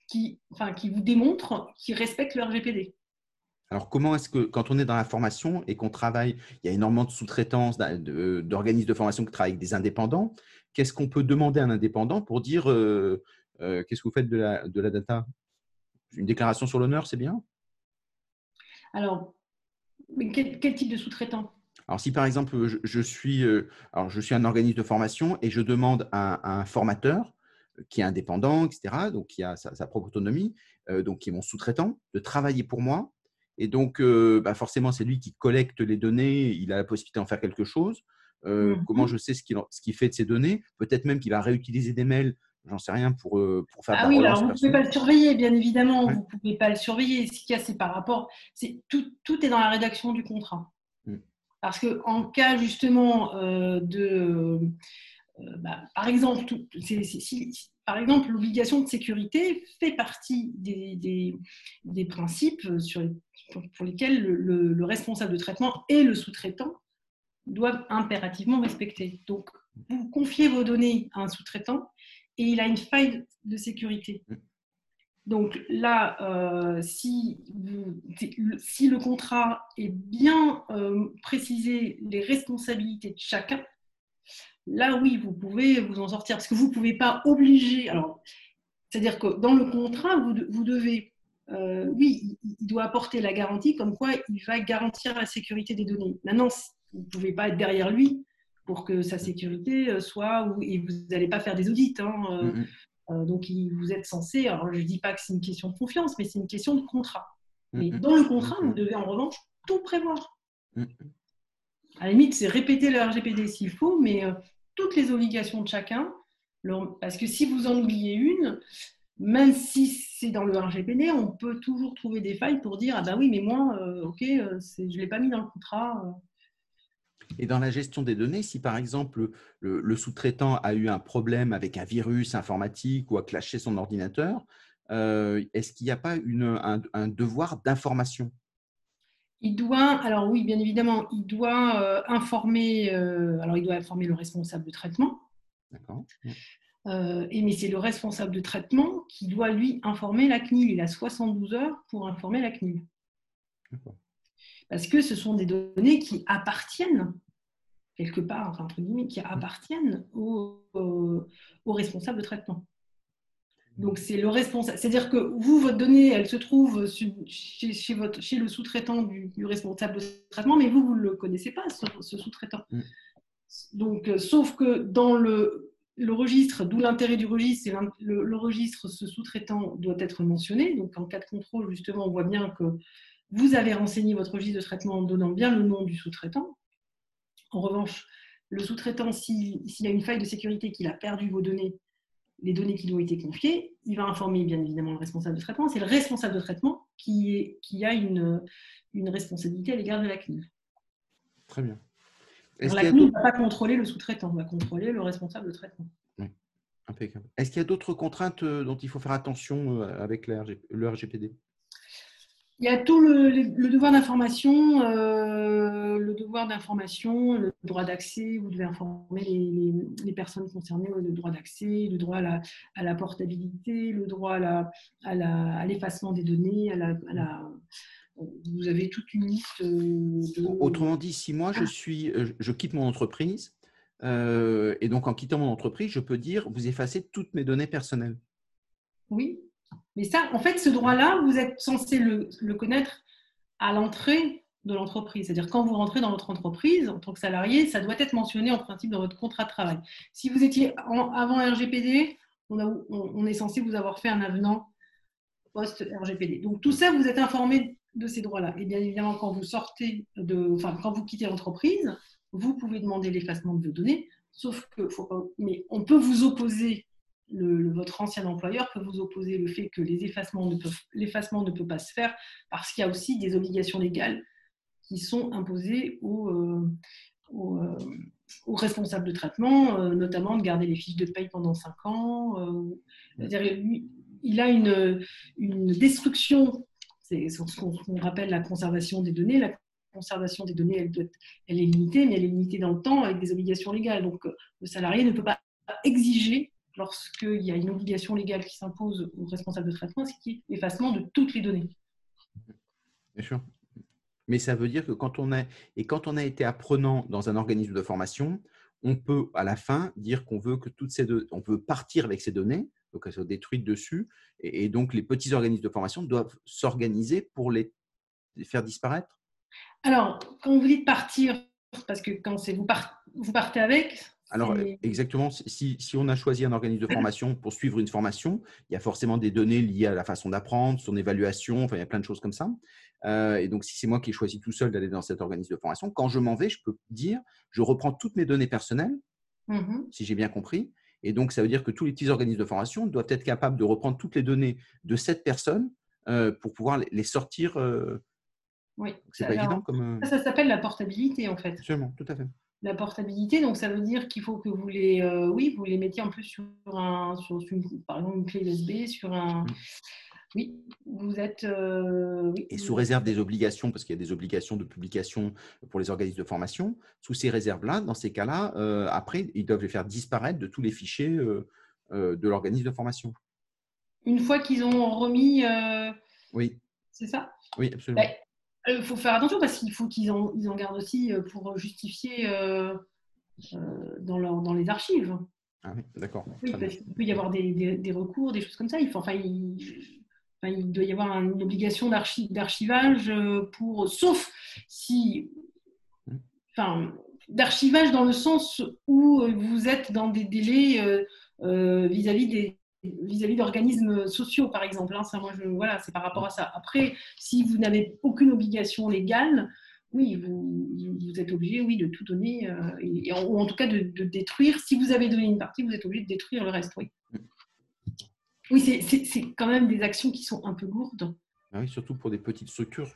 qui, enfin, qui vous démontrent qu'ils respectent le RGPD. Alors, comment est-ce que, quand on est dans la formation et qu'on travaille, il y a énormément de sous-traitance d'organismes de formation qui travaillent avec des indépendants, qu'est-ce qu'on peut demander à un indépendant pour dire euh, euh, qu'est-ce que vous faites de la, de la data? Une déclaration sur l'honneur, c'est bien? Alors, quel, quel type de sous-traitant? Alors, si par exemple, je, suis, euh, alors, je suis un organisme de formation et je demande à un formateur qui est indépendant, etc., donc qui a sa, propre autonomie, donc qui est mon sous-traitant, de travailler pour moi. Et donc, euh, bah forcément, c'est lui qui collecte les données, il a la possibilité d'en faire quelque chose. Euh, mmh comment je sais ce qu'il fait de ces données? Peut-être même qu'il va réutiliser des mails, j'en sais rien, pour, pour faire Ah oui, alors vous ne pouvez pas le surveiller, bien évidemment, vous ne pouvez pas le surveiller. Ce qu'il y a, c'est par rapport, tout, tout, est dans la rédaction du contrat. Mmh. Parce qu'en cas justement de euh, bah, par exemple, par exemple, l'obligation de sécurité fait partie des, des, principes sur pour lesquels le, responsable de traitement et le sous-traitant doivent impérativement respecter. Donc, vous confiez vos données à un sous-traitant et il a une faille de sécurité. Donc là, euh, si, si, le contrat est bien euh, précisé les responsabilités de chacun, là oui, vous pouvez vous en sortir parce que vous ne pouvez pas obliger. Alors, C'est-à-dire que dans le contrat, vous, vous devez, euh, oui, il, doit apporter la garantie comme quoi il va garantir la sécurité des données. Maintenant, vous ne pouvez pas être derrière lui pour que sa sécurité euh, soit, et vous n'allez pas faire des audits. Hein, euh, mm-hmm. donc, vous êtes censé, alors je ne dis pas que c'est une question de confiance, mais c'est une question de contrat. Mais mm-hmm. dans le contrat, vous devez en revanche tout prévoir. Mm-hmm. À la limite, c'est répéter le RGPD s'il faut, mais toutes les obligations de chacun, parce que si vous en oubliez une, même si c'est dans le RGPD, on peut toujours trouver des failles pour dire ah ben oui, mais moi, euh, ok, euh, je ne l'ai pas mis dans le contrat. Euh. Et dans la gestion des données, si par exemple le, sous-traitant a eu un problème avec un virus informatique ou a clashé son ordinateur, est-ce qu'il n'y a pas une, un, devoir d'information? Il doit, alors oui, bien évidemment, il doit informer, alors il doit informer le responsable de traitement. D'accord. Euh, et mais c'est le responsable de traitement qui doit lui informer la CNIL. Il a 72 heures pour informer la CNIL. Parce que ce sont des données qui appartiennent, quelque part, entre guillemets, qui appartiennent au, responsable de traitement. Donc c'est le responsable. C'est-à-dire que vous, votre donnée, elle se trouve chez, votre, chez le sous-traitant du, responsable de traitement, mais vous, vous ne le connaissez pas, ce, ce sous-traitant. Mm. Donc, euh, sauf que dans le le registre, d'où l'intérêt du registre, c'est le, registre, ce sous-traitant doit être mentionné. Donc, en cas de contrôle, justement, on voit bien que vous avez renseigné votre registre de traitement en donnant bien le nom du sous-traitant. En revanche, le sous-traitant, s'il a une faille de sécurité, qu'il a perdu vos données, les données qui lui ont été confiées, il va informer bien évidemment le responsable de traitement. C'est le responsable de traitement qui, est, qui a une, une responsabilité à l'égard de la CNIL. Très bien la CNIL ne va pas contrôler le sous-traitant, va contrôler le responsable de traitement. impeccable. Est-ce qu'il y a d'autres contraintes euh, dont il faut faire attention euh, avec le RGPD il y a tout le, devoir d'information, euh, le devoir d'information, le droit d'accès. Vous devez informer les, personnes concernées, le droit d'accès, le droit à la, portabilité, le droit à l'effacement des données, à la, vous avez toute une liste euh, de... Autrement dit, si moi je, suis, euh, je quitte mon entreprise, euh, et donc en quittant mon entreprise, je peux dire, vous effacez toutes mes données personnelles. Oui, mais ça, en fait, ce droit-là, vous êtes censé le, connaître à l'entrée de l'entreprise. C'est-à-dire quand vous rentrez dans votre entreprise en tant que salarié, ça doit être mentionné en principe dans votre contrat de travail. Si vous étiez avant RGPD, on, est censé vous avoir fait un avenant post-RGPD. Donc tout ça, vous êtes informé de ces droits-là. Et bien évidemment, quand vous sortez enfin, quand vous quittez l'entreprise, vous pouvez demander l'effacement de vos données, sauf que, mais on peut vous opposer, votre ancien employeur peut vous opposer le fait que l'effacement ne peut pas se faire parce qu'il y a aussi des obligations légales qui sont imposées aux, euh, euh, responsables de traitement, euh, notamment de garder les fiches de paye pendant 5 ans. il a une, destruction c'est ce qu'on rappelle la conservation des données. La conservation des données, elle, est limitée, mais elle est limitée dans le temps avec des obligations légales. Donc, le salarié ne peut pas exiger, lorsqu'il y a une obligation légale qui s'impose au responsable de traitement, ce qui est l'effacement de toutes les données. Bien sûr. Mais ça veut dire que quand on est, et quand on a été apprenant dans un organisme de formation, on peut à la fin dire qu'on veut que toutes ces deux, on peut partir avec ces données, donc elles soient détruites dessus. Et, donc, les petits organismes de formation doivent s'organiser pour les, faire disparaître? Alors, quand vous dites partir, parce que quand c'est vous, vous partez avec, alors, exactement, si, on a choisi un organisme de formation pour suivre une formation, il y a forcément des données liées à la façon d'apprendre, son évaluation, enfin, il y a plein de choses comme ça. Euh, et donc, si c'est moi qui ai choisi tout seul d'aller dans cet organisme de formation, quand je m'en vais, je peux dire, je reprends toutes mes données personnelles, mmh si j'ai bien compris, et donc, ça veut dire que tous les petits organismes de formation doivent être capables de reprendre toutes les données de cette personne euh, pour pouvoir les sortir. Euh. Oui. C'est pas évident comme. Ça, s'appelle la portabilité, en fait. Absolument, tout à fait. La portabilité, donc ça veut dire qu'il faut que vous les, oui, vous les mettiez en plus sur un, sur une, par exemple une clé USB, sur un. Mmh. Oui, vous êtes. Euh, et sous réserve des obligations, parce qu'il y a des obligations de publication pour les organismes de formation, sous ces réserves-là, dans ces cas-là, euh, après, ils doivent les faire disparaître de tous les fichiers euh, de l'organisme de formation. Une fois qu'ils ont remis. oui. C'est ça? Oui, absolument. Il faut faire attention parce qu'il faut qu'ils en, ils en, gardent aussi pour justifier dans, dans les archives. Ah oui, d'accord. Oui, parce qu'il peut y avoir des, des, recours, des choses comme ça. Il, faut, enfin, il, il doit y avoir une obligation d'archivage pour, sauf si, mmh. enfin, d'archivage dans le sens où vous êtes dans des délais vis-à-vis des vis-à-vis d'organismes sociaux, par exemple. Hein. Ça, moi, je, voilà, c'est par rapport à ça. Après, si vous n'avez aucune obligation légale, oui, vous, vous, êtes obligé, oui, de tout donner, et, ou en tout cas de, détruire. Si vous avez donné une partie, vous êtes obligé de détruire le reste, oui. Oui, c'est quand même des actions qui sont un peu lourdes. Ah oui, surtout pour des petites structures.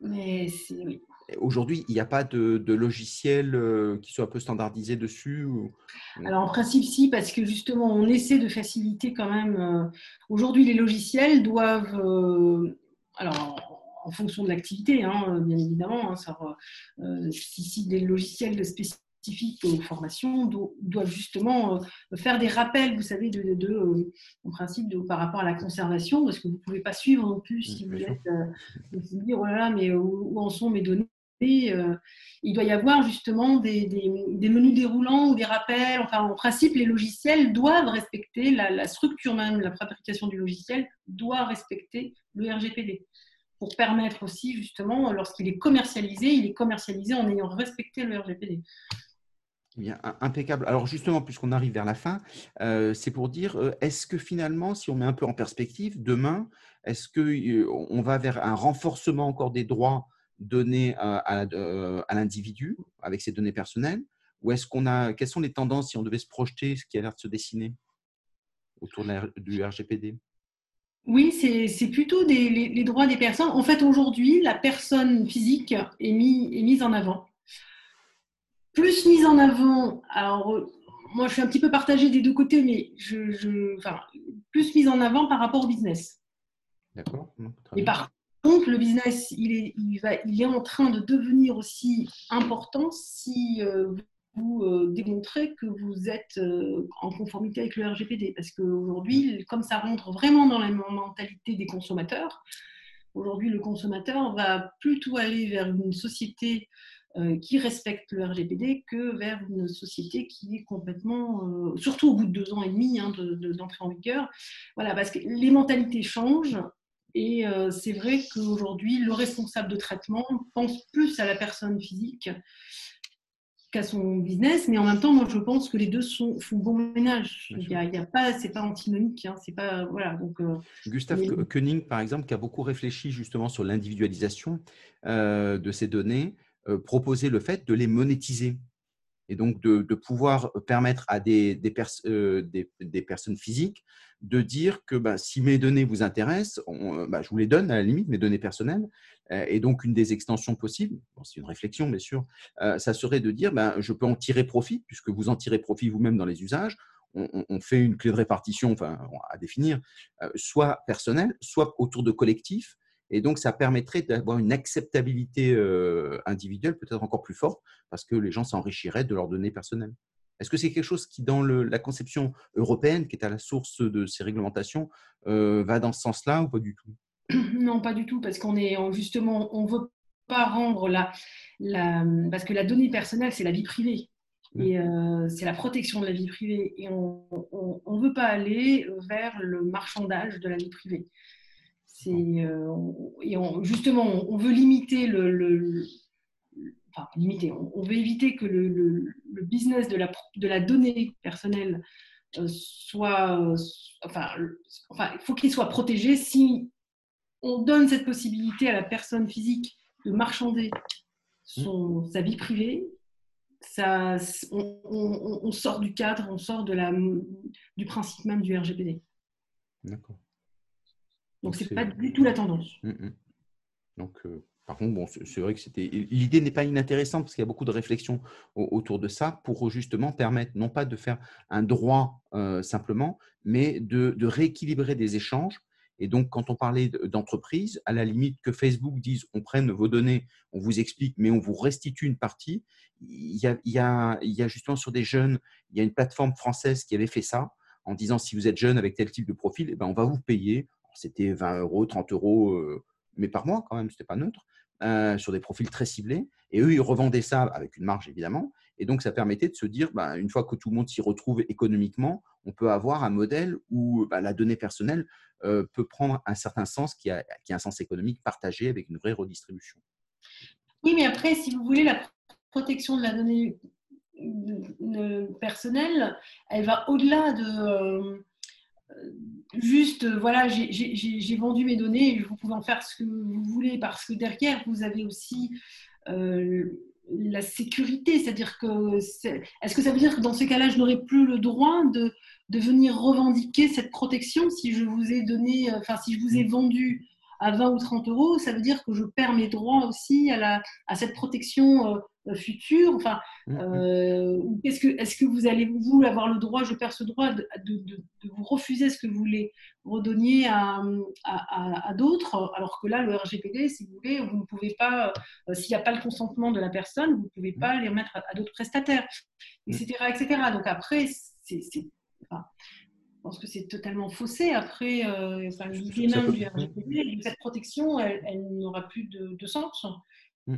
Mais c'est oui. Aujourd'hui, il n'y a pas de, logiciel euh, qui soit un peu standardisé dessus Alors en principe, si, parce que justement, on essaie de faciliter quand même. Euh, aujourd'hui, les logiciels doivent. Euh, alors, en fonction de l'activité, hein, bien évidemment, hein, ça, si, si, des logiciels spécifiques aux formations doivent justement faire des rappels, vous savez, de, de, en principe de, par rapport à la conservation, parce que vous ne pouvez pas suivre non plus si vous êtes, vous dire, oh là là, mais où, en sont mes données? Il doit y avoir justement des, menus déroulants ou des rappels. Enfin, en principe, les logiciels doivent respecter la, structure même, la fabrication du logiciel doit respecter le RGPD pour permettre aussi, justement, lorsqu'il est commercialisé, il est commercialisé en ayant respecté le RGPD. Bien, impeccable. Alors justement, puisqu'on arrive vers la fin, euh, c'est pour dire, euh, est-ce que finalement, si on met un peu en perspective, demain, est-ce qu'on euh, va vers un renforcement encore des droits donnés à, l'individu avec ses données personnelles Ou est-ce qu'on a, quelles sont les tendances si on devait se projeter, ce qui a l'air de se dessiner autour du RGPD oui, c'est plutôt les, droits des personnes. En fait, aujourd'hui, la personne physique est, est mise en avant plus mise en avant. Alors, moi, je suis un petit peu partagée des deux côtés, mais je, enfin, plus mise en avant par rapport au business. D'accord. Et par contre, le business, il est, en train de devenir aussi important si euh, vous euh, démontrez que vous êtes euh, en conformité avec le RGPD. Parce qu'aujourd'hui, comme ça rentre vraiment dans la mentalité des consommateurs, aujourd'hui, le consommateur va plutôt aller vers une société qui respecte le RGPD que vers une société qui est complètement, surtout au bout de deux ans et demi hein, d'entrée en vigueur. Voilà, parce que les mentalités changent et euh, c'est vrai qu'aujourd'hui, le responsable de traitement pense plus à la personne physique qu'à son business, mais en même temps, moi, je pense que les deux sont, font bon ménage. Il y a, il y a pas, c'est pas antinomique, hein, c'est pas voilà. Donc, Gustave Koenig, par exemple, qui a beaucoup réfléchi justement sur l'individualisation de ces données, euh, proposer le fait de les monétiser et donc de, pouvoir permettre à des, des, euh, des, personnes physiques de dire que bah, si mes données vous intéressent, bah, je vous les donne à la limite, mes données personnelles. Euh, et donc, une des extensions possibles, c'est une réflexion bien sûr, ça serait de dire bah, je peux en tirer profit, puisque vous en tirez profit vous-même dans les usages. On, fait une clé de répartition enfin, à définir, soit personnelle, soit autour de collectifs, et donc, ça permettrait d'avoir une acceptabilité euh, individuelle peut-être encore plus forte parce que les gens s'enrichiraient de leurs données personnelles. Est-ce que c'est quelque chose qui, dans la conception européenne, qui est à la source de ces réglementations, euh, va dans ce sens-là ou pas du tout? Non, pas du tout, parce qu'on est justement, on veut pas rendre la, la, parce que la donnée personnelle, c'est la vie privée. Et euh, c'est la protection de la vie privée. Et on ne veut pas aller vers le marchandage de la vie privée. Euh, et justement, on, veut limiter le, enfin, limiter, on, veut éviter que le, business de la, de la donnée personnelle euh, soit, euh, enfin, il faut qu'il soit protégé. Si on donne cette possibilité à la personne physique de marchander son, sa vie privée, ça, on, sort du cadre, on sort de la, du principe même du RGPD. D'accord. Donc, ce n'est pas du tout la tendance. Mm, mm. Donc, euh, par contre, bon, c'est vrai que c'était l'idée n'est pas inintéressante parce qu'il y a beaucoup de réflexions autour de ça pour justement permettre non pas de faire un droit euh, simplement, mais de, rééquilibrer des échanges. Et donc, quand on parlait d'entreprise, à la limite que Facebook dise on prenne vos données, on vous explique, mais on vous restitue une partie. Il y a, il y a, il y a justement sur des jeunes, il y a une plateforme française qui avait fait ça en disant si vous êtes jeune avec tel type de profil, eh ben, on va vous payer c'était 20 euros, 30 euros, euh, mais par mois quand même, ce n'était pas neutre, euh, sur des profils très ciblés. Et eux, ils revendaient ça avec une marge évidemment. Et donc, ça permettait de se dire, bah, une fois que tout le monde s'y retrouve économiquement, on peut avoir un modèle où bah, la donnée personnelle euh, peut prendre un certain sens qui a, qui a un sens économique partagé avec une vraie redistribution. Oui, mais après, si vous voulez, la protection de la donnée personnelle, elle va au-delà de juste, voilà, j'ai vendu mes données, vous pouvez en faire ce que vous voulez, parce que derrière, vous avez aussi euh, la sécurité. C'est-à-dire que, est-ce que ça veut dire que dans ces cas-là, je n'aurai plus le droit de, venir revendiquer cette protection si je vous ai donné, enfin, si je vous ai vendu à 20 ou 30 euros, ça veut dire que je perds mes droits aussi à cette protection euh, future. Enfin, mm, mm. euh, est-ce que, est que vous allez vous avoir le droit, je perds ce droit de, de, vous refuser ce que vous voulez redonner à, à, à d'autres, alors que là, le RGPD, si vous voulez, vous ne pouvez pas, euh, s'il n'y a pas le consentement de la personne, vous ne pouvez pas les remettre à, d'autres prestataires, etc., etc. Donc après, c'est je pense que c'est totalement faussé. Après, euh, enfin, l'idée même du RGPD, cette protection, elle, n'aura plus de, sens. Hmm.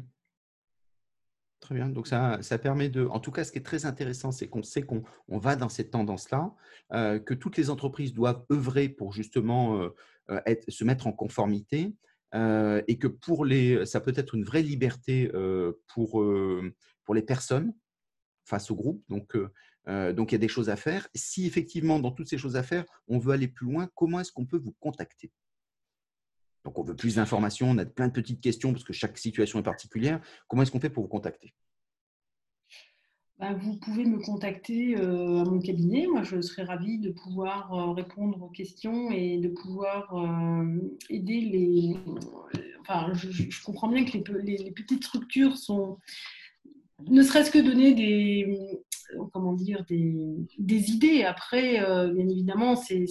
Très bien. Donc, ça, ça, permet de. En tout cas, ce qui est très intéressant, c'est qu'on sait qu'on on va dans cette tendance-là, euh, que toutes les entreprises doivent œuvrer pour justement euh, être, se mettre en conformité et que pour les. Ça peut être une vraie liberté pour, pour les personnes face au groupe. Donc, euh, donc, il y a des choses à faire. Si effectivement, dans toutes ces choses à faire, on veut aller plus loin, comment est-ce qu'on peut vous contacter? Donc, on veut plus d'informations, on a plein de petites questions parce que chaque situation est particulière. Comment est-ce qu'on fait pour vous contacter? Bah, vous pouvez me contacter euh, à mon cabinet. Moi, je serais ravie de pouvoir euh, répondre aux questions et de pouvoir aider les. Enfin, je, comprends bien que les, petites structures sont. Ne serait-ce que donner des, euh, comment dire, des, idées. Après, euh, bien évidemment, c'est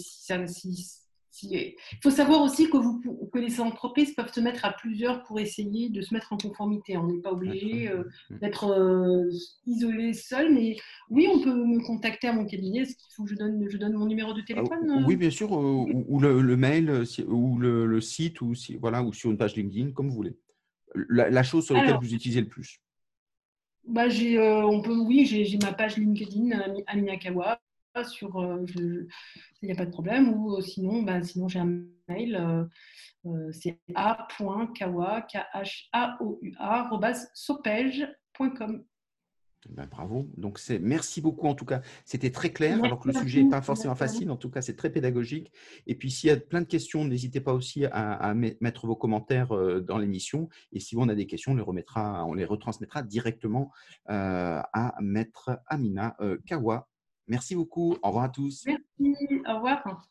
il faut savoir aussi que, vous, que, les entreprises peuvent se mettre à plusieurs pour essayer de se mettre en conformité. On n'est pas obligé euh, d'être isolé seul, mais oui, on peut me contacter à mon cabinet. Est-ce qu'il faut que je donne, je donne mon numéro de ah, téléphone Oui, bien sûr, ou, le, mail, ou le, site, ou, voilà, ou sur une page LinkedIn, comme vous voulez. La, chose sur laquelle vous utilisez le plus bah, j'ai, euh, on peut, oui, j'ai, ma page LinkedIn Amina Kawa sur, euh, il n'y a pas de problème. Ou euh, sinon, bah, sinon j'ai un mail, c'est a.kawa, k h a o u a. Ben, bravo. Donc, c'est merci beaucoup. En tout cas, c'était très clair, alors que le sujet n'est pas forcément facile. En tout cas, c'est très pédagogique. Et puis, s'il y a plein de questions, n'hésitez pas aussi à, mettre vos commentaires euh, dans l'émission. Et si on a des questions, on les remettra, on les retransmettra directement euh, à Maître Amina euh, Kawa. Merci beaucoup. Au revoir à tous. Merci. Au revoir.